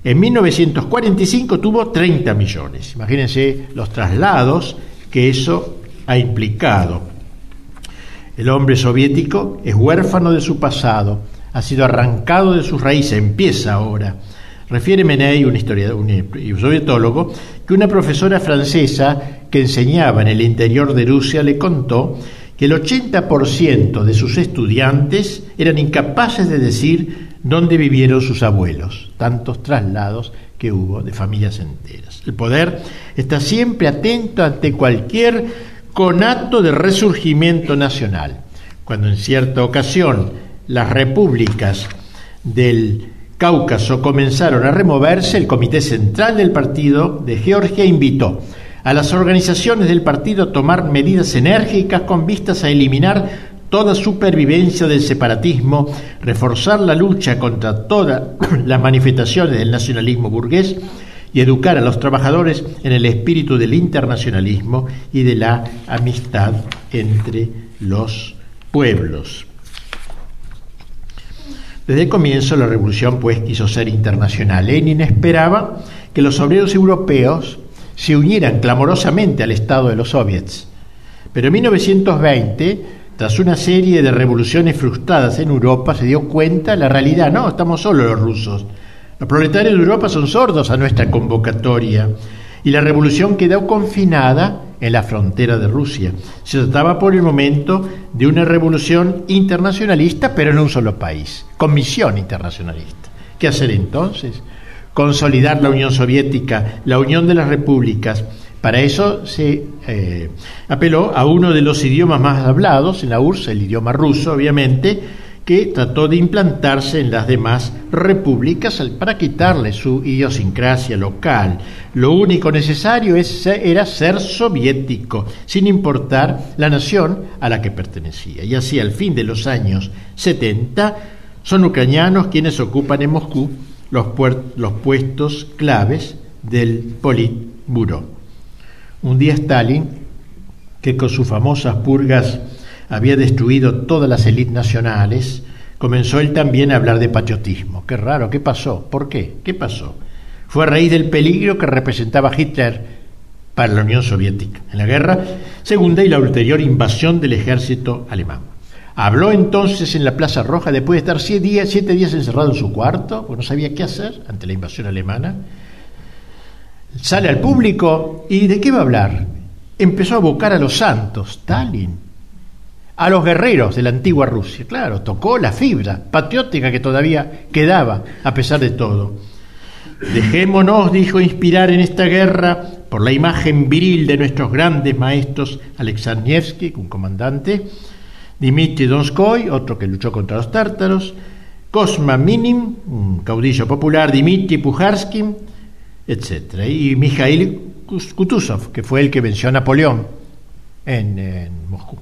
en 1945 tuvo 30 millones. Imagínense los traslados que eso ha implicado. El hombre soviético es huérfano de su pasado, ha sido arrancado de sus raíces, empieza ahora. Refiere Menei, un, historiador, un sovietólogo, que una profesora francesa que enseñaba en el interior de Rusia le contó que el 80% de sus estudiantes eran incapaces de decir dónde vivieron sus abuelos, tantos traslados que hubo de familias enteras. El poder está siempre atento ante cualquier conato de resurgimiento nacional, cuando en cierta ocasión las repúblicas del Cáucaso comenzaron a removerse, el Comité Central del Partido de Georgia invitó a las organizaciones del partido a tomar medidas enérgicas con vistas a eliminar toda supervivencia del separatismo, reforzar la lucha contra todas las manifestaciones del nacionalismo burgués y educar a los trabajadores en el espíritu del internacionalismo y de la amistad entre los pueblos. Desde el comienzo la revolución pues quiso ser internacional. Lenin esperaba que los obreros europeos se unieran clamorosamente al Estado de los soviets. Pero en 1920, tras una serie de revoluciones frustradas en Europa, se dio cuenta la realidad, no, estamos solos los rusos, los proletarios de Europa son sordos a nuestra convocatoria y la revolución quedó confinada en la frontera de Rusia. Se trataba por el momento de una revolución internacionalista, pero en un solo país, con misión internacionalista. ¿Qué hacer entonces? Consolidar la Unión Soviética, la Unión de las Repúblicas. Para eso se eh, apeló a uno de los idiomas más hablados en la URSS, el idioma ruso, obviamente, que trató de implantarse en las demás repúblicas para quitarle su idiosincrasia local. Lo único necesario era ser soviético, sin importar la nación a la que pertenecía. Y así, al fin de los años 70, son ucranianos quienes ocupan en Moscú los, puestos claves del Politburo. Un día Stalin, que con sus famosas purgas había destruido todas las élites nacionales, comenzó él también a hablar de patriotismo. Qué raro, ¿qué pasó? ¿Por qué? ¿Qué pasó? Fue a raíz del peligro que representaba Hitler para la Unión Soviética en la guerra segunda y la ulterior invasión del ejército alemán. Habló entonces en la Plaza Roja después de estar siete días, encerrado en su cuarto, porque no sabía qué hacer ante la invasión alemana. Sale al público y ¿de qué va a hablar? Empezó a abocar a los santos, Stalin, a los guerreros de la antigua Rusia. Claro, tocó la fibra patriótica que todavía quedaba a pesar de todo. Dejémonos, dijo, inspirar en esta guerra por la imagen viril de nuestros grandes maestros, Alexandrievsky, un comandante, Dimitri Donskoy, otro que luchó contra los tártaros, Kosma Minim, un caudillo popular, Dimitri Pujarsky, etc. Y Mikhail Kutuzov, que fue el que venció a Napoleón en, Moscú.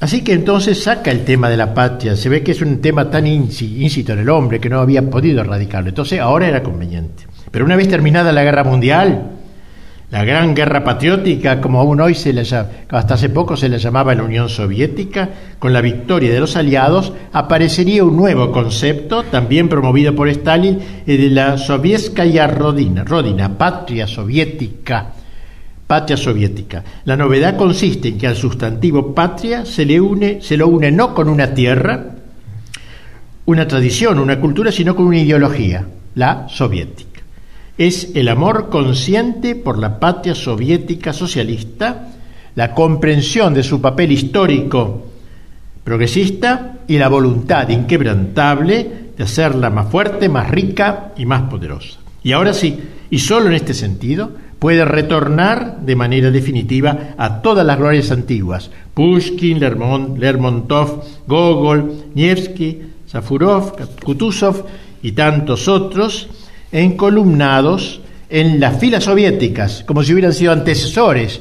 Así que entonces saca el tema de la patria, se ve que es un tema tan íncito en el hombre que no había podido erradicarlo, entonces ahora era conveniente. Pero una vez terminada la guerra mundial, la gran guerra patriótica, como aún hoy se le hasta hace poco se le llamaba la Unión Soviética, con la victoria de los aliados, aparecería un nuevo concepto, también promovido por Stalin, el de la Sovietskaya Rodina, Rodina, patria soviética. Patria soviética. La novedad consiste en que al sustantivo patria se le une, se lo une no con una tierra, una tradición, una cultura, sino con una ideología, la soviética es el amor consciente por la patria soviética socialista, la comprensión de su papel histórico progresista y la voluntad inquebrantable de hacerla más fuerte, más rica y más poderosa. Y ahora sí, y solo en este sentido, puede retornar de manera definitiva a todas las glorias antiguas, Pushkin, Lermontov, Gogol, Nevsky, Safurov, Kutuzov y tantos otros, encolumnados en las filas soviéticas, como si hubieran sido antecesores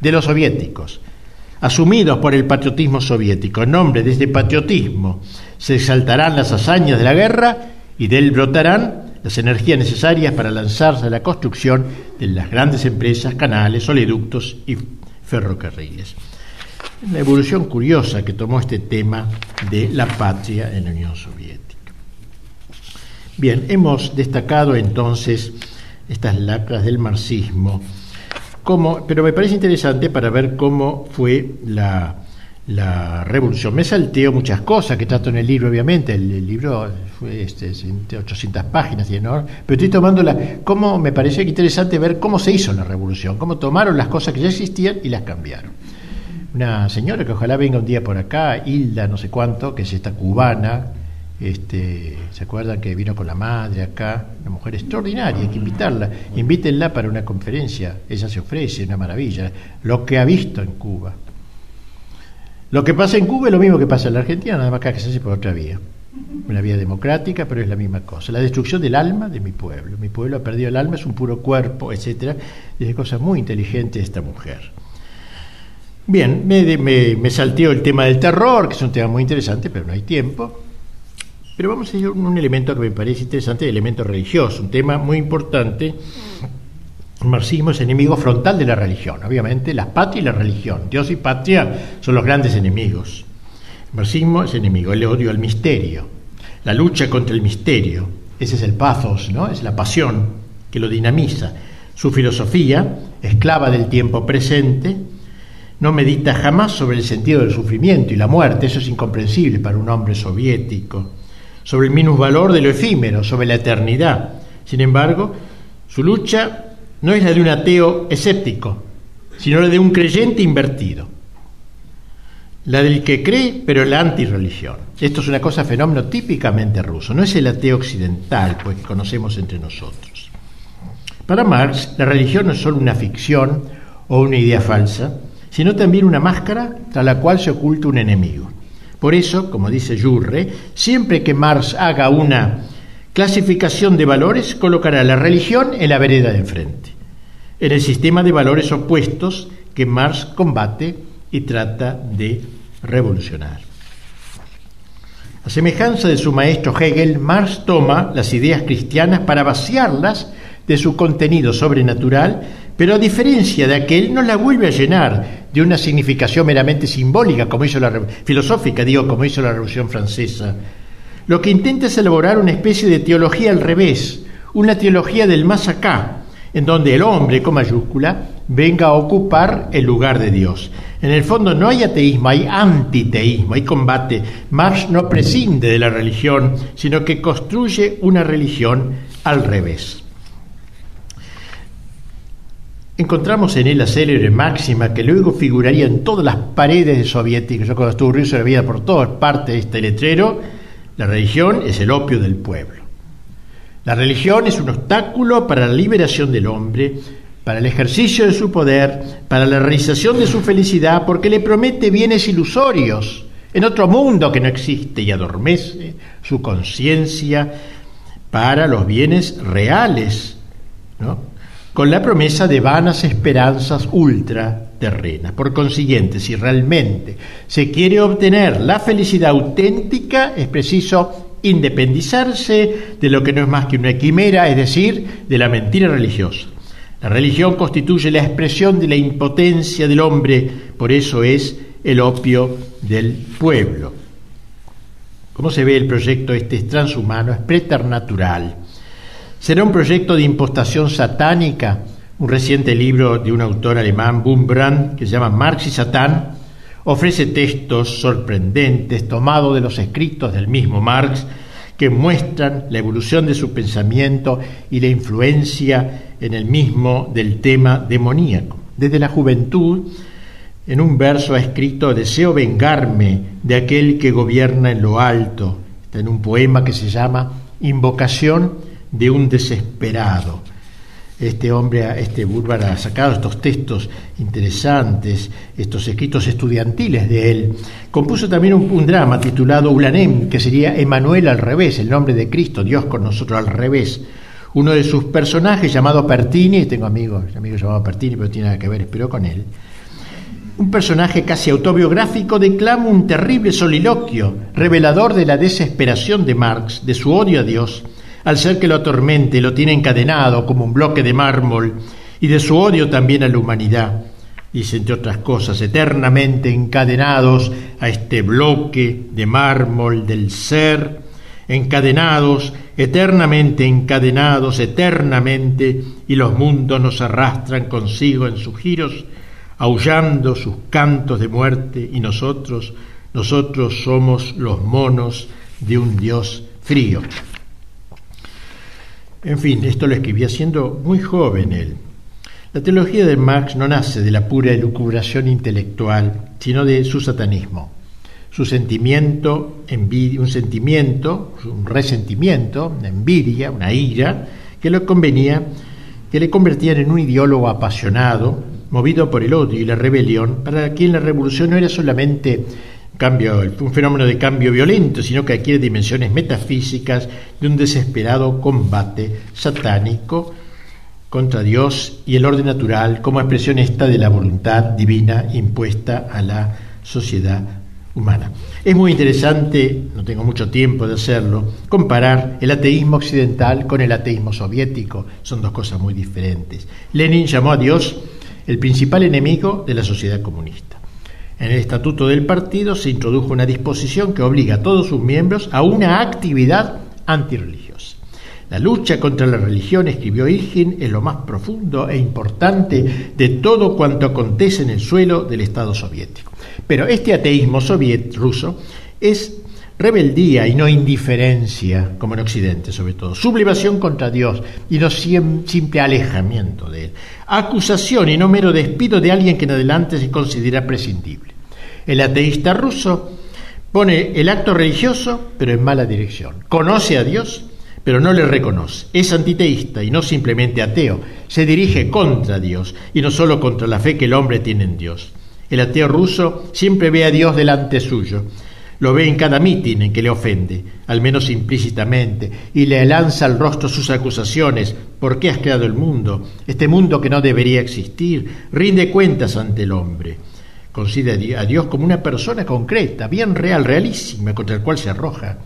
de los soviéticos, asumidos por el patriotismo soviético. En nombre de este patriotismo se exaltarán las hazañas de la guerra y de él brotarán las energías necesarias para lanzarse a la construcción de las grandes empresas, canales, oleoductos y ferrocarriles. La evolución curiosa que tomó este tema de la patria en la Unión Soviética. Bien, hemos destacado entonces estas lacras del marxismo, pero me parece interesante para ver cómo fue la, revolución. Me salteo muchas cosas que trato en el libro, obviamente, el, libro fue este, 800 páginas y enorme, pero estoy tomando la, cómo me pareció interesante ver cómo se hizo la revolución, cómo tomaron las cosas que ya existían y las cambiaron. Una señora que ojalá venga un día por acá, Hilda, no sé cuánto, que es esta cubana, este, ¿Se acuerdan que vino con la madre acá? Una mujer extraordinaria, hay que invitarla. Invítenla para una conferencia, ella se ofrece, una maravilla. Lo que ha visto en Cuba. Lo que pasa en Cuba es lo mismo que pasa en la Argentina, nada más que se hace por otra vía. Una vía democrática, pero es la misma cosa. La destrucción del alma de mi pueblo. Mi pueblo ha perdido el alma, es un puro cuerpo, etcétera. Es cosa muy inteligente esta mujer. Bien, me, me, me salteó el tema del terror, que es un tema muy interesante, pero no hay tiempo. Pero vamos a ir a un elemento que me parece interesante, el elemento religioso, un tema muy importante. El marxismo es enemigo frontal de la religión, obviamente, la patria y la religión. Dios y patria son los grandes enemigos. El marxismo es enemigo, el odio al misterio, la lucha contra el misterio. Ese es el pathos, ¿no? Es la pasión que lo dinamiza. Su filosofía, esclava del tiempo presente, no medita jamás sobre el sentido del sufrimiento y la muerte. Eso es incomprensible para un hombre soviético sobre el minusvalor de lo efímero, sobre la eternidad. Sin embargo, su lucha no es la de un ateo escéptico, sino la de un creyente invertido. La del que cree, pero la antirreligión. Esto es una cosa, fenómeno típicamente ruso. No es el ateo occidental, pues que conocemos entre nosotros. Para Marx, la religión no es solo una ficción o una idea falsa, sino también una máscara tras la cual se oculta un enemigo. Por eso, como dice Jurre, siempre que Marx haga una clasificación de valores, colocará la religión en la vereda de enfrente, en el sistema de valores opuestos que Marx combate y trata de revolucionar. A semejanza de su maestro Hegel, Marx toma las ideas cristianas para vaciarlas de su contenido sobrenatural, pero a diferencia de aquel no la vuelve a llenar de una significación meramente simbólica, como hizo la filosófica, digo, como hizo la Revolución Francesa. Lo que intenta es elaborar una especie de teología al revés, una teología del más acá, en donde el hombre, con mayúscula, venga a ocupar el lugar de Dios. En el fondo no hay ateísmo, hay antiteísmo, hay combate. Marx no prescinde de la religión, sino que construye una religión al revés. Encontramos en él la célebre máxima que luego figuraría en todas las paredes de soviéticas. Yo cuando estuve en vida por todas partes este letrero, la religión es el opio del pueblo. La religión es un obstáculo para la liberación del hombre, para el ejercicio de su poder, para la realización de su felicidad, porque le promete bienes ilusorios en otro mundo que no existe y adormece su conciencia para los bienes reales, con la promesa de vanas esperanzas ultraterrenas. Por consiguiente, si realmente se quiere obtener la felicidad auténtica, es preciso independizarse de lo que no es más que una quimera, es decir, de la mentira religiosa. La religión constituye la expresión de la impotencia del hombre, por eso es el opio del pueblo. ¿Cómo se ve el proyecto este transhumano? Es preternatural. ¿Será un proyecto de impostación satánica? Un reciente libro de un autor alemán, Bumbrand, que se llama Marx y Satán, ofrece textos sorprendentes tomados de los escritos del mismo Marx que muestran la evolución de su pensamiento y la influencia en el mismo del tema demoníaco. Desde la juventud, en un verso ha escrito, deseo vengarme de aquel que gobierna en lo alto. Está en un poema que se llama Invocación de un desesperado. Este hombre, este Burbar, ha sacado estos textos interesantes, estos escritos estudiantiles de él. Compuso también un, drama titulado Ulanem, que sería Emanuel al revés, el nombre de Cristo, Dios con nosotros al revés uno de sus personajes llamado Pertini, tengo amigos, amigos llamado Pertini, pero tiene nada que ver, espero con él, un personaje casi autobiográfico declama un terrible soliloquio, revelador de la desesperación de Marx, de su odio a Dios, al ser que lo atormente, lo tiene encadenado como un bloque de mármol, y de su odio también a la humanidad. Dice, entre otras cosas, eternamente encadenados a este bloque de mármol del ser, encadenados, eternamente encadenados, eternamente, y los mundos nos arrastran consigo en sus giros, aullando sus cantos de muerte, y nosotros, nosotros somos los monos de un Dios frío. En fin, esto lo escribía siendo muy joven él. La teología de Marx no nace de la pura elucubración intelectual, sino de su satanismo su sentimiento, un sentimiento, un resentimiento, una envidia, una ira, que le convenía, que le convertían en un ideólogo apasionado, movido por el odio y la rebelión, para quien la revolución no era solamente cambio, un fenómeno de cambio violento, sino que adquiere dimensiones metafísicas de un desesperado combate satánico contra Dios y el orden natural como expresión esta de la voluntad divina impuesta a la sociedad humana. Es muy interesante, no tengo mucho tiempo de hacerlo, comparar el ateísmo occidental con el ateísmo soviético. Son dos cosas muy diferentes. Lenin llamó a Dios el principal enemigo de la sociedad comunista. En el estatuto del partido se introdujo una disposición que obliga a todos sus miembros a una actividad antirreligiosa. La lucha contra la religión, escribió Ilgin, es lo más profundo e importante de todo cuanto acontece en el suelo del Estado soviético. Pero este ateísmo soviet ruso es rebeldía y no indiferencia, como en Occidente sobre todo, sublimación contra Dios y no simple alejamiento de Él, acusación y no mero despido de alguien que en adelante se considera prescindible. El ateísta ruso pone el acto religioso, pero en mala dirección. Conoce a Dios, pero no le reconoce. Es antiteísta y no simplemente ateo. Se dirige contra Dios y no solo contra la fe que el hombre tiene en Dios. El ateo ruso siempre ve a Dios delante suyo. Lo ve en cada mitin en que le ofende, al menos implícitamente, y le lanza al rostro sus acusaciones. ¿Por qué has creado el mundo? Este mundo que no debería existir. Rinde cuentas ante el hombre. Considera a Dios como una persona concreta, bien real, realísima, contra el cual se arroja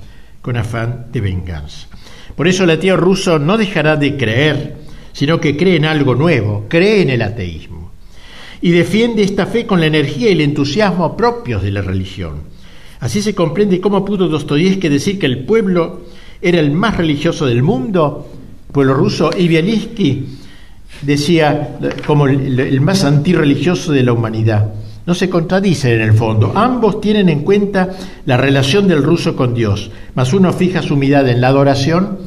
con afán de venganza. Por eso el ateo ruso no dejará de creer, sino que cree en algo nuevo, cree en el ateísmo y defiende esta fe con la energía y el entusiasmo propios de la religión. Así se comprende cómo pudo Dostoyevsky decir que el pueblo era el más religioso del mundo, pueblo ruso, y Bielinsky decía como el, más antirreligioso de la humanidad. No se contradicen en el fondo. Ambos tienen en cuenta la relación del ruso con Dios, mas uno fija su mirada en la adoración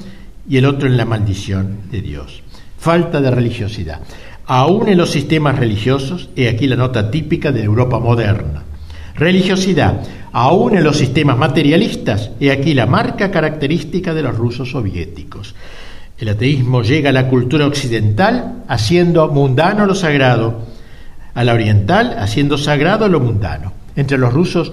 y el otro en la maldición de Dios. Falta de religiosidad aún en los sistemas religiosos, he aquí la nota típica de Europa moderna. Religiosidad, aún en los sistemas materialistas, he aquí la marca característica de los rusos soviéticos. El ateísmo llega a la cultura occidental haciendo mundano lo sagrado, a la oriental haciendo sagrado lo mundano. Entre los rusos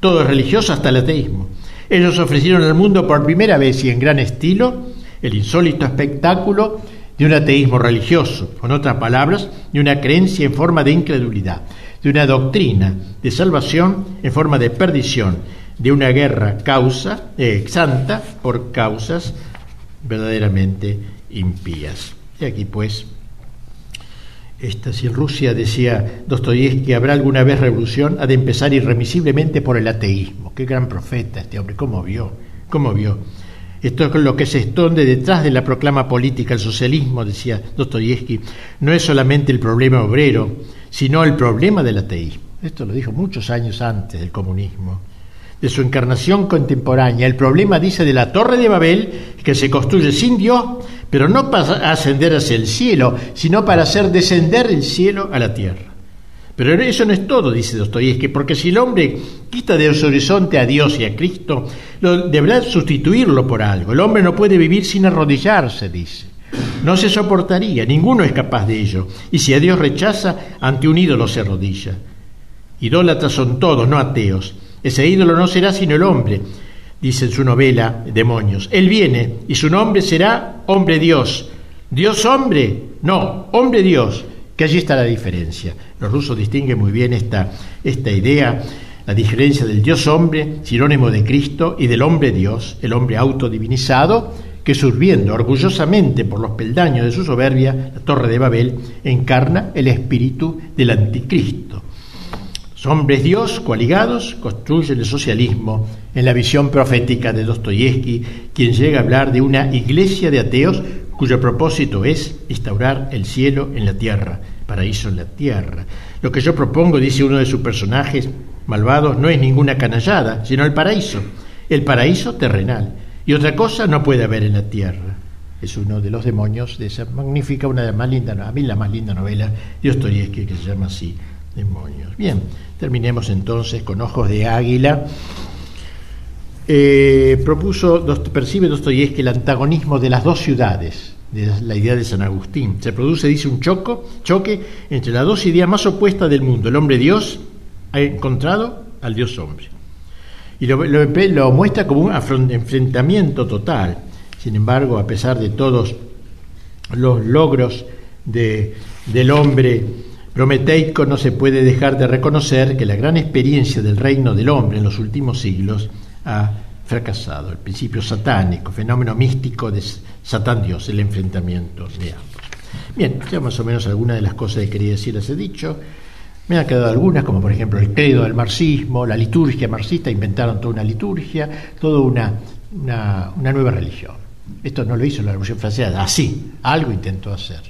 todo es religioso hasta el ateísmo. Ellos ofrecieron al mundo por primera vez y en gran estilo el insólito espectáculo de un ateísmo religioso, con otras palabras, de una creencia en forma de incredulidad, de una doctrina de salvación en forma de perdición, de una guerra causa, eh, santa por causas verdaderamente impías. Y aquí pues, esta, si Rusia decía Dostoyevsky, habrá alguna vez revolución, ha de empezar irremisiblemente por el ateísmo. Qué gran profeta este hombre, cómo vio, cómo vio. Esto es lo que se esconde detrás de la proclama política. El socialismo, decía Dostoyevsky, no es solamente el problema obrero, sino el problema del ateísmo. Esto lo dijo muchos años antes del comunismo de su encarnación contemporánea. El problema, dice, de la Torre de Babel, que se construye sin Dios, pero no para ascender hacia el cielo, sino para hacer descender el cielo a la tierra. Pero eso no es todo, dice Dostoyevsky, porque si el hombre quita de su horizonte a Dios y a Cristo, deberá sustituirlo por algo. El hombre no puede vivir sin arrodillarse, dice. No se soportaría, ninguno es capaz de ello. Y si a Dios rechaza, ante un ídolo se arrodilla. Idólatras son todos, no ateos. Ese ídolo no será sino el hombre, dice en su novela Demonios. Él viene y su nombre será hombre Dios. Dios hombre, no, hombre Dios, que allí está la diferencia. Los rusos distinguen muy bien esta, esta idea, la diferencia del Dios hombre, sinónimo de Cristo, y del hombre Dios, el hombre autodivinizado, que surbiendo orgullosamente por los peldaños de su soberbia, la torre de Babel, encarna el espíritu del anticristo hombres Dios coaligados construyen el socialismo en la visión profética de Dostoyevsky, quien llega a hablar de una iglesia de ateos cuyo propósito es instaurar el cielo en la tierra, paraíso en la tierra. Lo que yo propongo, dice uno de sus personajes malvados, no es ninguna canallada, sino el paraíso, el paraíso terrenal. Y otra cosa no puede haber en la tierra. Es uno de los demonios de esa magnífica, una de las más lindas, a mí la más linda novela de Dostoyevsky que se llama así, Demonios. Bien, Terminemos entonces con Ojos de Águila. Eh, propuso, percibe Dostoyevsky el antagonismo de las dos ciudades, de la idea de San Agustín. Se produce, dice, un choco, choque entre las dos ideas más opuestas del mundo. El hombre Dios ha encontrado al Dios hombre. Y lo, lo muestra como un enfrentamiento total. Sin embargo, a pesar de todos los logros de, del hombre prometeico no se puede dejar de reconocer que la gran experiencia del reino del hombre en los últimos siglos ha fracasado. El principio satánico, fenómeno místico de Satán Dios, el enfrentamiento de ambos. Bien, ya más o menos algunas de las cosas que quería decir las he dicho. Me han quedado algunas, como por ejemplo el credo del marxismo, la liturgia marxista, inventaron toda una liturgia, toda una, una, nueva religión. Esto no lo hizo la Revolución Francesa, así, algo intentó hacer.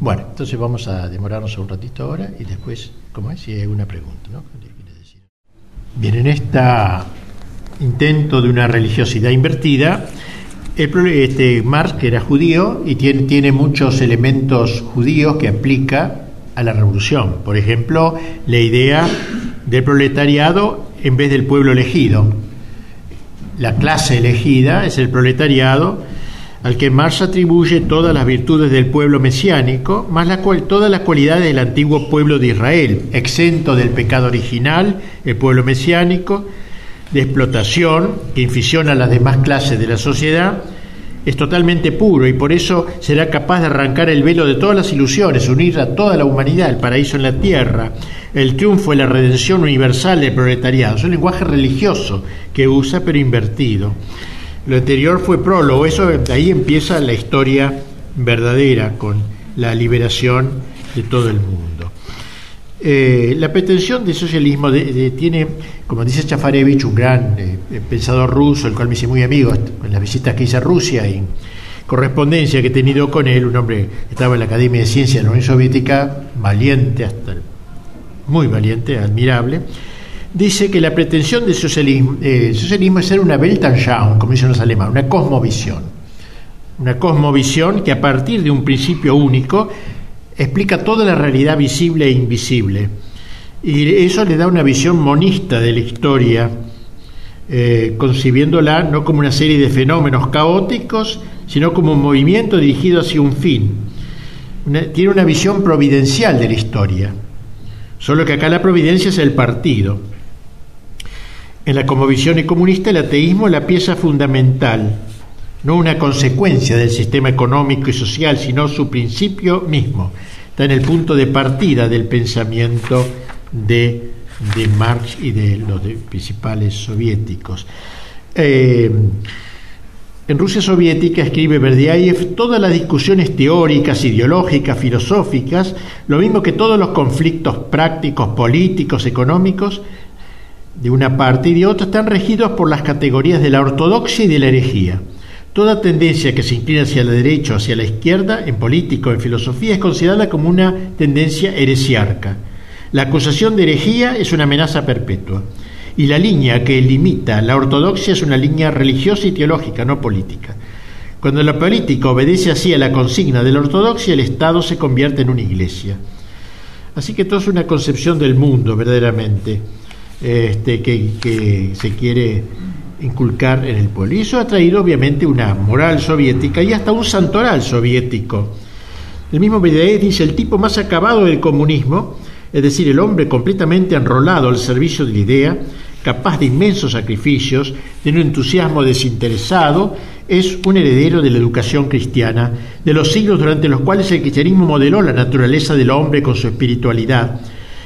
Bueno, entonces vamos a demorarnos un ratito ahora y después, ¿cómo es? Si hay alguna pregunta, ¿no? Bien, en este intento de una religiosidad invertida, este, Marx, que era judío y tiene, tiene muchos elementos judíos que aplica a la revolución. Por ejemplo, la idea del proletariado en vez del pueblo elegido. La clase elegida es el proletariado al que Marx atribuye todas las virtudes del pueblo mesiánico, más la cual, todas las cualidades del antiguo pueblo de Israel, exento del pecado original, el pueblo mesiánico, de explotación que inficiona a las demás clases de la sociedad, es totalmente puro y por eso será capaz de arrancar el velo de todas las ilusiones, unir a toda la humanidad, el paraíso en la tierra, el triunfo y la redención universal del proletariado. Es un lenguaje religioso que usa pero invertido. Lo anterior fue prólogo, eso de ahí empieza la historia verdadera con la liberación de todo el mundo. Eh, la pretensión del socialismo tiene, como dice Chafarevich, un gran eh, pensador ruso, el cual me hice muy amigo en las visitas que hice a Rusia y correspondencia que he tenido con él, un hombre que estaba en la Academia de Ciencias de la Unión Soviética, valiente, hasta muy valiente, admirable dice que la pretensión del socialismo, eh, socialismo es ser una Weltanschauung, como dicen los alemanes, una cosmovisión. Una cosmovisión que a partir de un principio único explica toda la realidad visible e invisible. Y eso le da una visión monista de la historia, eh, concibiéndola no como una serie de fenómenos caóticos, sino como un movimiento dirigido hacia un fin. tiene una visión providencial de la historia, solo que acá la providencia es el partido. En la visión comunista el ateísmo es la pieza fundamental, no una consecuencia del sistema económico y social, sino su principio mismo. Está en el punto de partida del pensamiento de, Marx y de los principales soviéticos. Eh, en Rusia soviética, escribe Berdiaev, todas las discusiones teóricas, ideológicas, filosóficas, lo mismo que todos los conflictos prácticos, políticos, económicos, de una parte y de otra, están regidos por las categorías de la ortodoxia y de la herejía. Toda tendencia que se inclina hacia la derecha o hacia la izquierda, en política o en filosofía, es considerada como una tendencia heresiarca. La acusación de herejía es una amenaza perpetua. Y la línea que limita la ortodoxia es una línea religiosa y teológica, no política. Cuando la política obedece así a la consigna de la ortodoxia, el Estado se convierte en una iglesia. Así que todo es una concepción del mundo, verdaderamente, este, que, que se quiere inculcar en el pueblo. Y eso ha traído obviamente una moral soviética y hasta un santoral soviético. El mismo Medvedev dice, el tipo más acabado del comunismo, es decir, el hombre completamente enrolado al servicio de la idea, capaz de inmensos sacrificios, de un entusiasmo desinteresado, es un heredero de la educación cristiana, de los siglos durante los cuales el cristianismo modeló la naturaleza del hombre con su espiritualidad,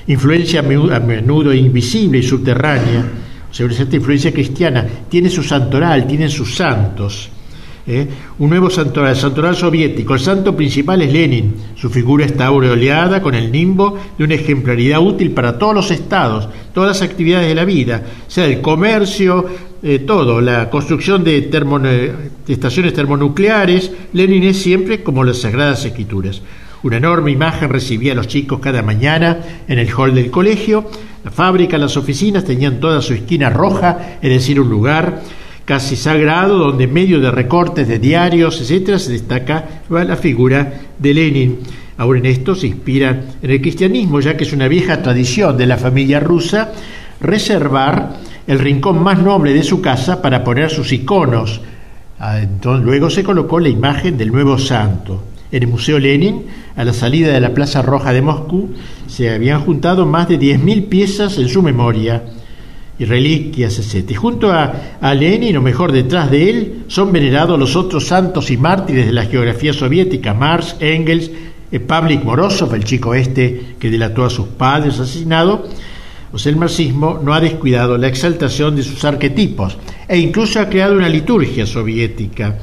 influencia a menudo invisible y subterránea, sobre esta influencia cristiana, tiene su santoral, tiene sus santos. ¿eh? Un nuevo santoral, santoral soviético. El santo principal es Lenin. Su figura está aureoleada con el nimbo de una ejemplaridad útil para todos los estados, todas las actividades de la vida, sea el comercio, eh, todo, la construcción de, de estaciones termonucleares. Lenin es siempre como las Sagradas Escrituras. Una enorme imagen recibía a los chicos cada mañana en el hall del colegio. La fábrica, las oficinas tenían toda su esquina roja, es decir, un lugar casi sagrado donde en medio de recortes de diarios, etcétera, se destaca la figura de Lenin. Ahora en esto se inspira en el cristianismo, ya que es una vieja tradición de la familia rusa reservar el rincón más noble de su casa para poner sus iconos. Ah, entonces, luego se colocó la imagen del nuevo santo. En el Museo Lenin, a la salida de la Plaza Roja de Moscú, se habían juntado más de 10.000 piezas en su memoria y reliquias, etc. Junto a, Lenin, o mejor detrás de él, son venerados los otros santos y mártires de la geografía soviética, Marx, Engels, eh, Pavlik Morozov, el chico este que delató a sus padres asesinado. O sea, el marxismo no ha descuidado la exaltación de sus arquetipos e incluso ha creado una liturgia soviética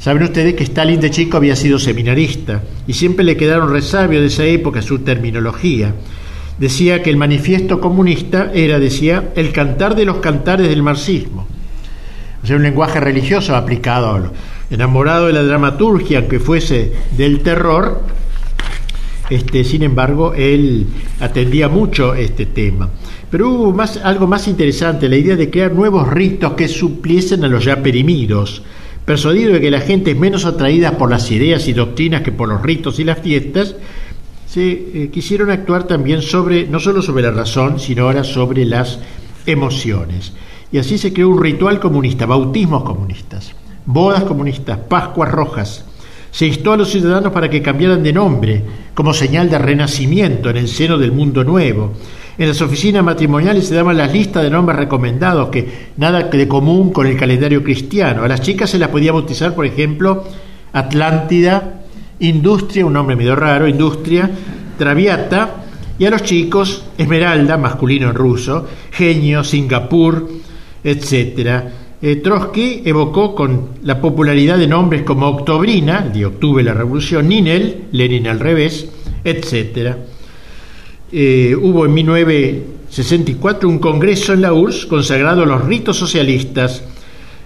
Saben ustedes que Stalin de chico había sido seminarista y siempre le quedaron resabios de esa época su terminología. Decía que el manifiesto comunista era, decía, el cantar de los cantares del marxismo. O sea, un lenguaje religioso aplicado, enamorado de la dramaturgia, aunque fuese del terror, este, sin embargo, él atendía mucho este tema. Pero hubo más, algo más interesante, la idea de crear nuevos ritos que supliesen a los ya perimidos persuadido de que la gente es menos atraída por las ideas y doctrinas que por los ritos y las fiestas, se eh, quisieron actuar también sobre, no solo sobre la razón, sino ahora sobre las emociones. Y así se creó un ritual comunista, bautismos comunistas, bodas comunistas, pascuas rojas. Se instó a los ciudadanos para que cambiaran de nombre como señal de renacimiento en el seno del mundo nuevo en las oficinas matrimoniales se daban las listas de nombres recomendados, que nada de común con el calendario cristiano. A las chicas se las podía bautizar, por ejemplo, Atlántida, Industria, un nombre medio raro, Industria, Traviata, y a los chicos Esmeralda, masculino en ruso, Genio, Singapur, etc. Eh, Trotsky evocó con la popularidad de nombres como Octobrina, de octubre la revolución, Ninel, Lenin al revés, etcétera. Eh, hubo en 1964 un congreso en la URSS consagrado a los ritos socialistas.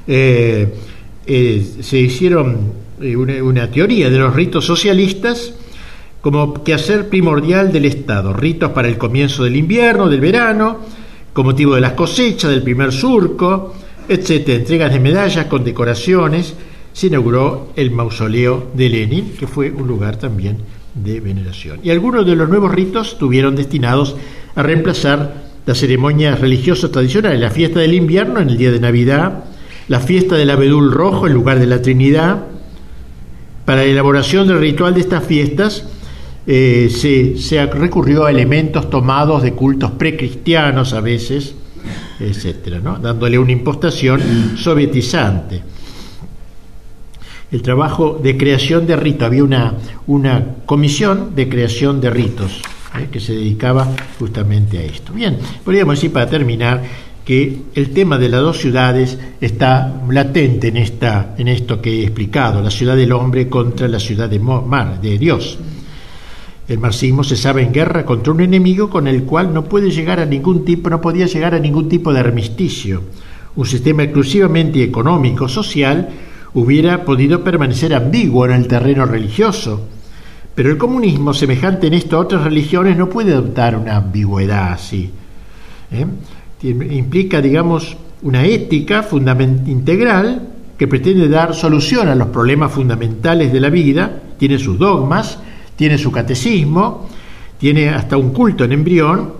Eh, eh, se hicieron una, teoría de los ritos socialistas como quehacer primordial del Estado, ritos para el comienzo del invierno, del verano, con motivo de las cosechas, del primer surco, etc. Entregas de medallas, con decoraciones. Se inauguró el mausoleo de Lenin, que fue un lugar también de veneración. Y algunos de los nuevos ritos estuvieron destinados a reemplazar las ceremonias religiosas tradicionales, la fiesta del invierno en el día de Navidad, la fiesta del abedul rojo en lugar de la Trinidad, Para la elaboración del ritual de estas fiestas eh, se, recurrió a elementos tomados de cultos precristianos a veces, etcétera, ¿no? dándole una impostación sovietizante. El trabajo de creación de ritos, había una, una comisión de creación de ritos ¿eh? que se dedicaba justamente a esto. Bien, podríamos decir para terminar que el tema de las dos ciudades está latente en, esta, en esto que he explicado, la ciudad del hombre contra la ciudad de, mar, de Dios. El marxismo se sabe en guerra contra un enemigo con el cual no puede llegar a ningún tipo, no podía llegar a ningún tipo de armisticio. Un sistema exclusivamente económico, social, hubiera podido permanecer ambiguo en el terreno religioso. Pero el comunismo, semejante en esto a otras religiones, no puede adoptar una ambigüedad así. ¿eh? implica, digamos, una ética integral que pretende dar solución a los problemas fundamentales de la vida, tiene sus dogmas, tiene su catecismo, tiene hasta un culto en embrión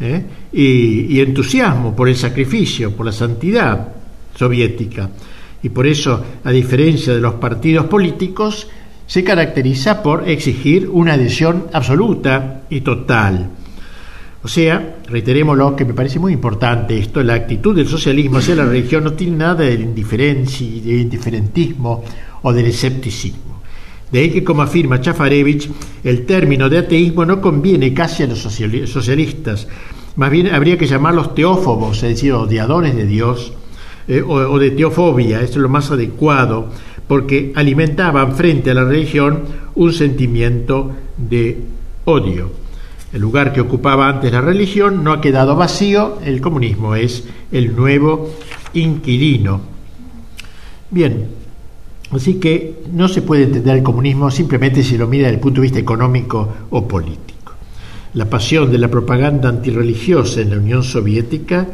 ¿eh? y, y entusiasmo por el sacrificio, por la santidad soviética. Y por eso, a diferencia de los partidos políticos, se caracteriza por exigir una adhesión absoluta y total. O sea, reiteremos lo que me parece muy importante esto, la actitud del socialismo hacia la religión no tiene nada del indiferentismo o del escepticismo. De ahí que, como afirma Chafarevich, el término de ateísmo no conviene casi a los socialistas, más bien habría que llamarlos teófobos, es decir, odiadores de Dios, eh, o, o de teofobia, esto es lo más adecuado, porque alimentaban frente a la religión un sentimiento de odio. El lugar que ocupaba antes la religión no ha quedado vacío, el comunismo es el nuevo inquilino. Bien, así que no se puede entender el comunismo simplemente si lo mira desde el punto de vista económico o político. La pasión de la propaganda antirreligiosa en la Unión Soviética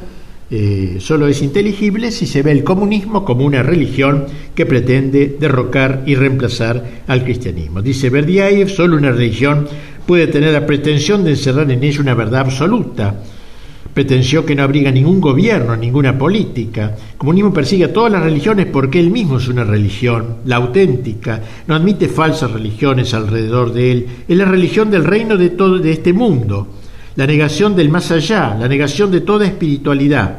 eh, solo es inteligible si se ve el comunismo como una religión que pretende derrocar y reemplazar al cristianismo. Dice Berdiaev, solo una religión puede tener la pretensión de encerrar en ella una verdad absoluta, pretensión que no abriga ningún gobierno, ninguna política. El comunismo persigue a todas las religiones porque él mismo es una religión, la auténtica, no admite falsas religiones alrededor de él, es la religión del reino de todo de este mundo, la negación del más allá, la negación de toda espiritualidad,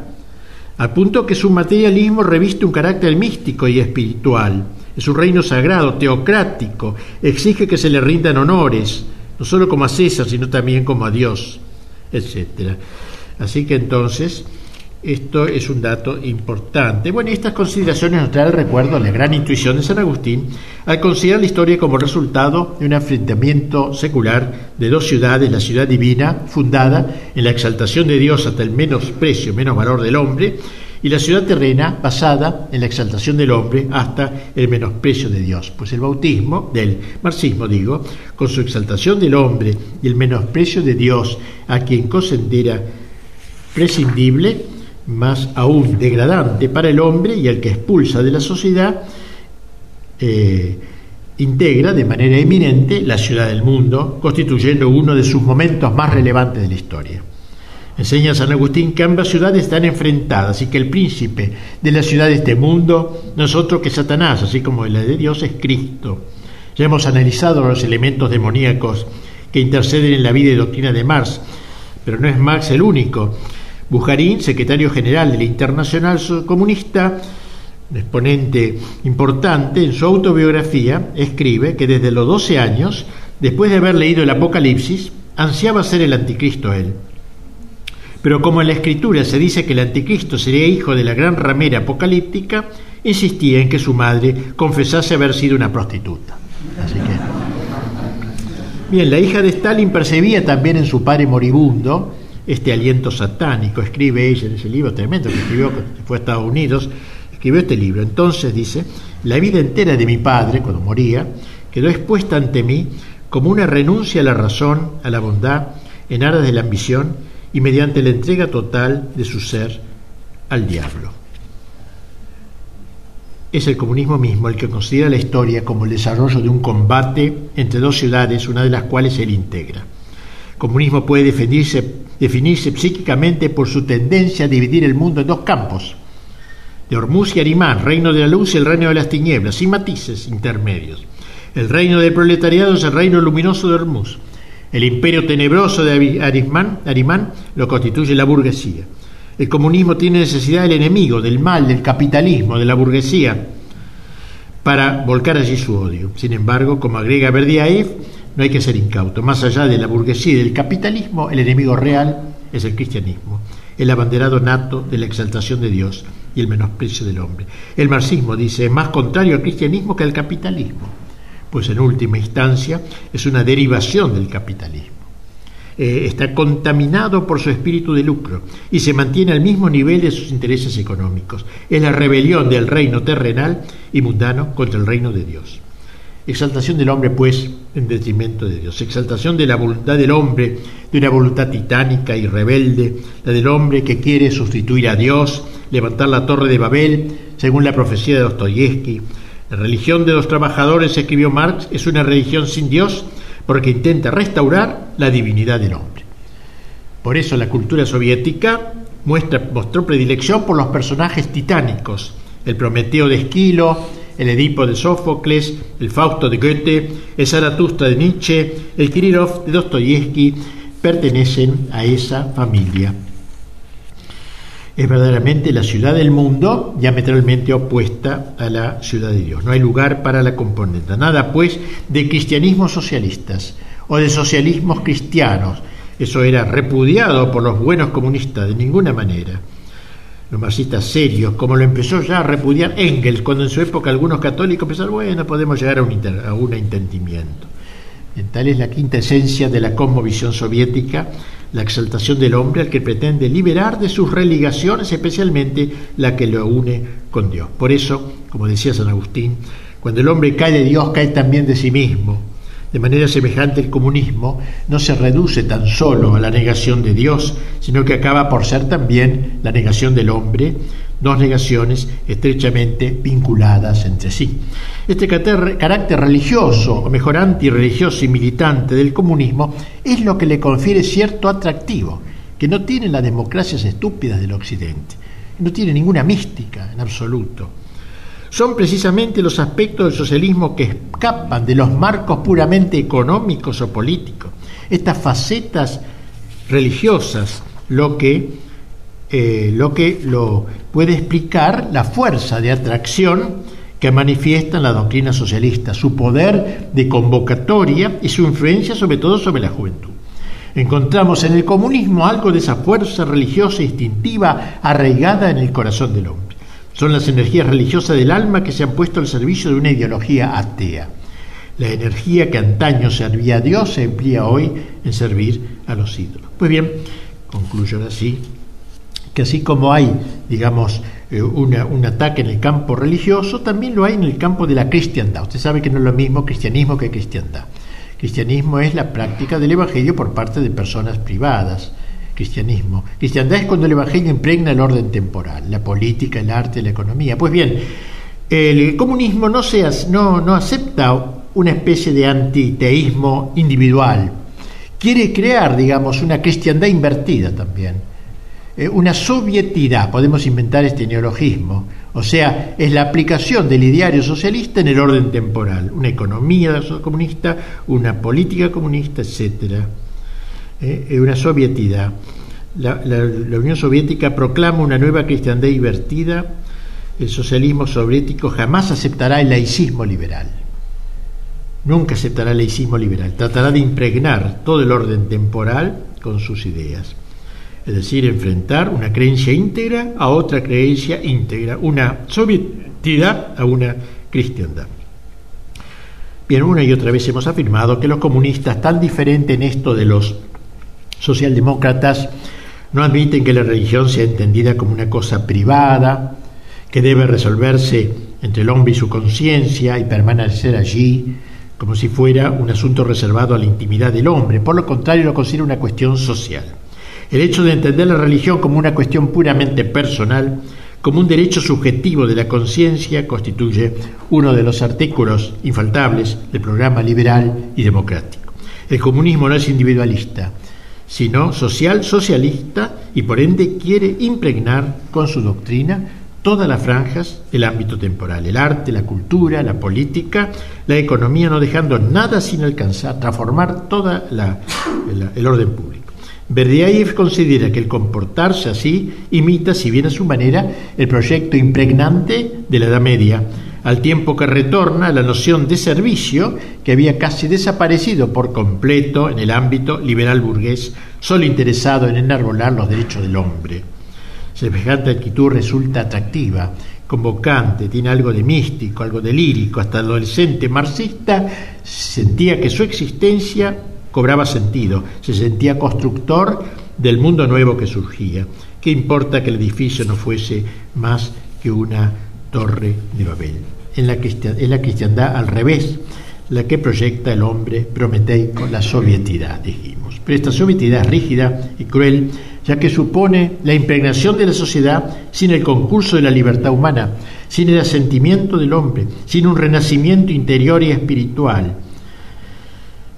al punto que su materialismo reviste un carácter místico y espiritual. Es un reino sagrado, teocrático, exige que se le rindan honores, no solo como a César, sino también como a Dios, etc. Así que entonces, esto es un dato importante. Bueno, y estas consideraciones nos traen el recuerdo de la gran intuición de San Agustín al considerar la historia como resultado de un enfrentamiento secular de dos ciudades, la ciudad divina, fundada en la exaltación de Dios hasta el menos precio, menos valor del hombre, y la ciudad terrena basada en la exaltación del hombre hasta el menosprecio de Dios. Pues el bautismo, del marxismo digo, con su exaltación del hombre y el menosprecio de Dios, a quien considera prescindible, más aún degradante para el hombre y al que expulsa de la sociedad, eh, integra de manera eminente la ciudad del mundo, constituyendo uno de sus momentos más relevantes de la historia. Enseña San Agustín que ambas ciudades están enfrentadas y que el príncipe de la ciudad de este mundo no es otro que Satanás, así como la de Dios es Cristo. Ya hemos analizado los elementos demoníacos que interceden en la vida y doctrina de Marx, pero no es Marx el único. Bujarín, secretario general de la Internacional Comunista, exponente importante, en su autobiografía escribe que desde los 12 años, después de haber leído el Apocalipsis, ansiaba ser el anticristo él. Pero como en la escritura se dice que el anticristo sería hijo de la gran ramera apocalíptica, insistía en que su madre confesase haber sido una prostituta. Así que... Bien, la hija de Stalin percibía también en su padre moribundo este aliento satánico. Escribe ella en ese libro tremendo que escribió, fue a Estados Unidos, escribió este libro. Entonces dice, la vida entera de mi padre, cuando moría, quedó expuesta ante mí como una renuncia a la razón, a la bondad, en aras de la ambición y mediante la entrega total de su ser al diablo. Es el comunismo mismo el que considera la historia como el desarrollo de un combate entre dos ciudades, una de las cuales él integra. El comunismo puede definirse, definirse psíquicamente por su tendencia a dividir el mundo en dos campos, de Hormuz y Arimán, reino de la luz y el reino de las tinieblas, sin matices intermedios. El reino del proletariado es el reino luminoso de Hormuz. El imperio tenebroso de Arimán, Arimán lo constituye la burguesía. El comunismo tiene necesidad del enemigo, del mal, del capitalismo, de la burguesía, para volcar allí su odio. Sin embargo, como agrega Berdiaev, no hay que ser incauto. Más allá de la burguesía y del capitalismo, el enemigo real es el cristianismo, el abanderado nato de la exaltación de Dios y el menosprecio del hombre. El marxismo, dice, es más contrario al cristianismo que al capitalismo, pues en última instancia es una derivación del capitalismo. Eh, está contaminado por su espíritu de lucro y se mantiene al mismo nivel de sus intereses económicos. Es la rebelión del reino terrenal y mundano contra el reino de Dios. Exaltación del hombre, pues, en detrimento de Dios. Exaltación de la voluntad del hombre, de una voluntad titánica y rebelde, la del hombre que quiere sustituir a Dios, levantar la torre de Babel, según la profecía de Dostoyevsky. La religión de los trabajadores, escribió Marx, es una religión sin Dios porque intenta restaurar la divinidad del hombre. Por eso la cultura soviética muestra, mostró predilección por los personajes titánicos, el Prometeo de Esquilo, el Edipo de Sófocles, el Fausto de Goethe, el Zaratustra de Nietzsche, el Kirillov de Dostoyevsky, pertenecen a esa familia es verdaderamente la ciudad del mundo diametralmente opuesta a la ciudad de Dios. No hay lugar para la componente. Nada, pues, de cristianismos socialistas o de socialismos cristianos. Eso era repudiado por los buenos comunistas de ninguna manera. Los marxistas serios, como lo empezó ya a repudiar Engels, cuando en su época algunos católicos pensaron, bueno, podemos llegar a un, a un entendimiento. tal es la quinta esencia de la cosmovisión soviética la exaltación del hombre al que pretende liberar de sus religaciones, especialmente la que lo une con Dios. Por eso, como decía San Agustín, cuando el hombre cae de Dios, cae también de sí mismo. De manera semejante, el comunismo no se reduce tan solo a la negación de Dios, sino que acaba por ser también la negación del hombre, dos negaciones estrechamente vinculadas entre sí. Este carácter religioso, o mejor antirreligioso y militante del comunismo, es lo que le confiere cierto atractivo, que no tienen las democracias estúpidas del Occidente, no tiene ninguna mística en absoluto. Son precisamente los aspectos del socialismo que escapan de los marcos puramente económicos o políticos, estas facetas religiosas, lo que eh, lo que lo puede explicar la fuerza de atracción que manifiesta en la doctrina socialista, su poder de convocatoria y su influencia sobre todo sobre la juventud. Encontramos en el comunismo algo de esa fuerza religiosa instintiva arraigada en el corazón del hombre. Son las energías religiosas del alma que se han puesto al servicio de una ideología atea. La energía que antaño servía a Dios se emplea hoy en servir a los ídolos. Pues bien, concluyo así que así como hay, digamos, eh, un ataque en el campo religioso, también lo hay en el campo de la cristiandad. Usted sabe que no es lo mismo cristianismo que cristiandad. Cristianismo es la práctica del Evangelio por parte de personas privadas. Cristianismo. Cristiandad es cuando el Evangelio impregna el orden temporal, la política, el arte, la economía. Pues bien, el comunismo no, no, no acepta una especie de antiteísmo individual. Quiere crear, digamos, una cristiandad invertida también eh, una sovietidad, podemos inventar este neologismo, o sea, es la aplicación del ideario socialista en el orden temporal, una economía comunista, una política comunista, etc. Eh, una sovietidad. La, la Unión Soviética proclama una nueva cristiandad invertida, el socialismo soviético jamás aceptará el laicismo liberal. Nunca aceptará el laicismo liberal. Tratará de impregnar todo el orden temporal con sus ideas es decir, enfrentar una creencia íntegra a otra creencia íntegra, una sovietidad a una cristiandad. Bien, una y otra vez hemos afirmado que los comunistas, tan diferentes en esto de los socialdemócratas, no admiten que la religión sea entendida como una cosa privada, que debe resolverse entre el hombre y su conciencia y permanecer allí como si fuera un asunto reservado a la intimidad del hombre. Por lo contrario, lo considera una cuestión social. El hecho de entender la religión como una cuestión puramente personal, como un derecho subjetivo de la conciencia, constituye uno de los artículos infaltables del programa liberal y democrático. El comunismo no es individualista, sino social, socialista y por ende quiere impregnar con su doctrina todas las franjas del ámbito temporal, el arte, la cultura, la política, la economía, no dejando nada sin alcanzar, transformar todo el orden público. Berdiaev considera que el comportarse así imita, si bien a su manera, el proyecto impregnante de la Edad Media, al tiempo que retorna la noción de servicio que había casi desaparecido por completo en el ámbito liberal burgués, solo interesado en enarbolar los derechos del hombre. Semejante actitud resulta atractiva, convocante, tiene algo de místico, algo de lírico. Hasta el adolescente marxista sentía que su existencia cobraba sentido, se sentía constructor del mundo nuevo que surgía. ¿Qué importa que el edificio no fuese más que una torre de Babel? En la, es la cristiandad al revés, la que proyecta el hombre prometeico, la sovietidad, dijimos. Pero esta sovietidad rígida y cruel ya que supone la impregnación de la sociedad sin el concurso de la libertad humana, sin el asentimiento del hombre, sin un renacimiento interior y espiritual.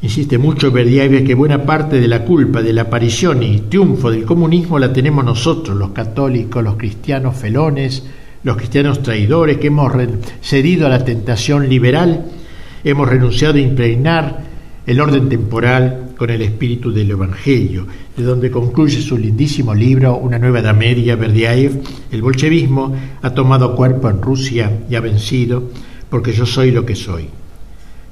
Insiste mucho Berdiaev que buena parte de la culpa de la aparición y triunfo del comunismo la tenemos nosotros, los católicos, los cristianos felones, los cristianos traidores, que hemos cedido a la tentación liberal, hemos renunciado a impregnar el orden temporal con el espíritu del Evangelio, de donde concluye su lindísimo libro Una nueva edad media, Berdiaev, el bolchevismo ha tomado cuerpo en Rusia y ha vencido, porque yo soy lo que soy.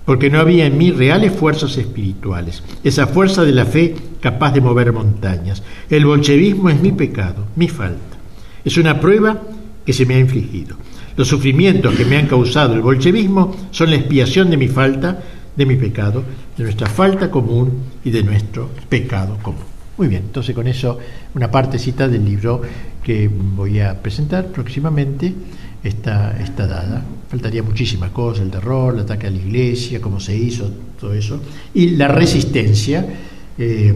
Porque no había en mí reales fuerzas espirituales, esa fuerza de la fe capaz de mover montañas. El bolchevismo es mi pecado, mi falta. Es una prueba que se me ha infligido. Los sufrimientos que me han causado el bolchevismo son la expiación de mi falta, de mi pecado, de nuestra falta común y de nuestro pecado común. Muy bien, entonces con eso una partecita del libro que voy a presentar próximamente está, está dada. Faltaría muchísimas cosas, el terror, el ataque a la iglesia, cómo se hizo, todo eso. Y la resistencia, eh,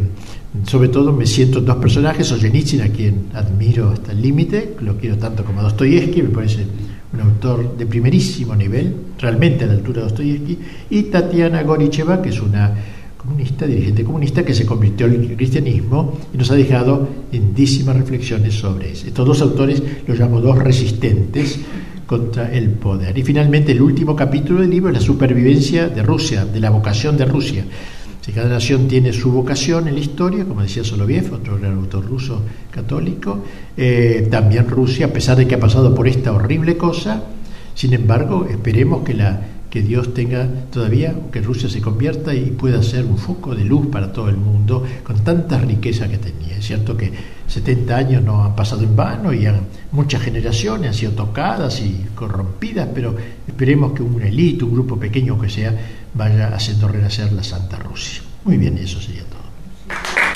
sobre todo me siento dos personajes, Solzhenitsyn, a quien admiro hasta el límite, lo quiero tanto como Dostoyevsky, me parece un autor de primerísimo nivel, realmente a la altura de Dostoyevsky, y Tatiana Goricheva, que es una comunista, dirigente comunista, que se convirtió al cristianismo y nos ha dejado lindísimas reflexiones sobre eso. Estos dos autores los llamo dos resistentes contra el poder. Y finalmente el último capítulo del libro es la supervivencia de Rusia, de la vocación de Rusia. Si cada nación tiene su vocación en la historia, como decía Soloviev, otro gran autor ruso católico, eh, también Rusia, a pesar de que ha pasado por esta horrible cosa, sin embargo, esperemos que, Dios tenga todavía, que Rusia se convierta y pueda ser un foco de luz para todo el mundo, con tanta riqueza que tenía. Es cierto que 70 años no han pasado en vano y muchas generaciones han sido tocadas y corrompidas, pero esperemos que una élite, un grupo pequeño que sea, vaya haciendo renacer la Santa Rusia. Muy bien, y eso sería todo.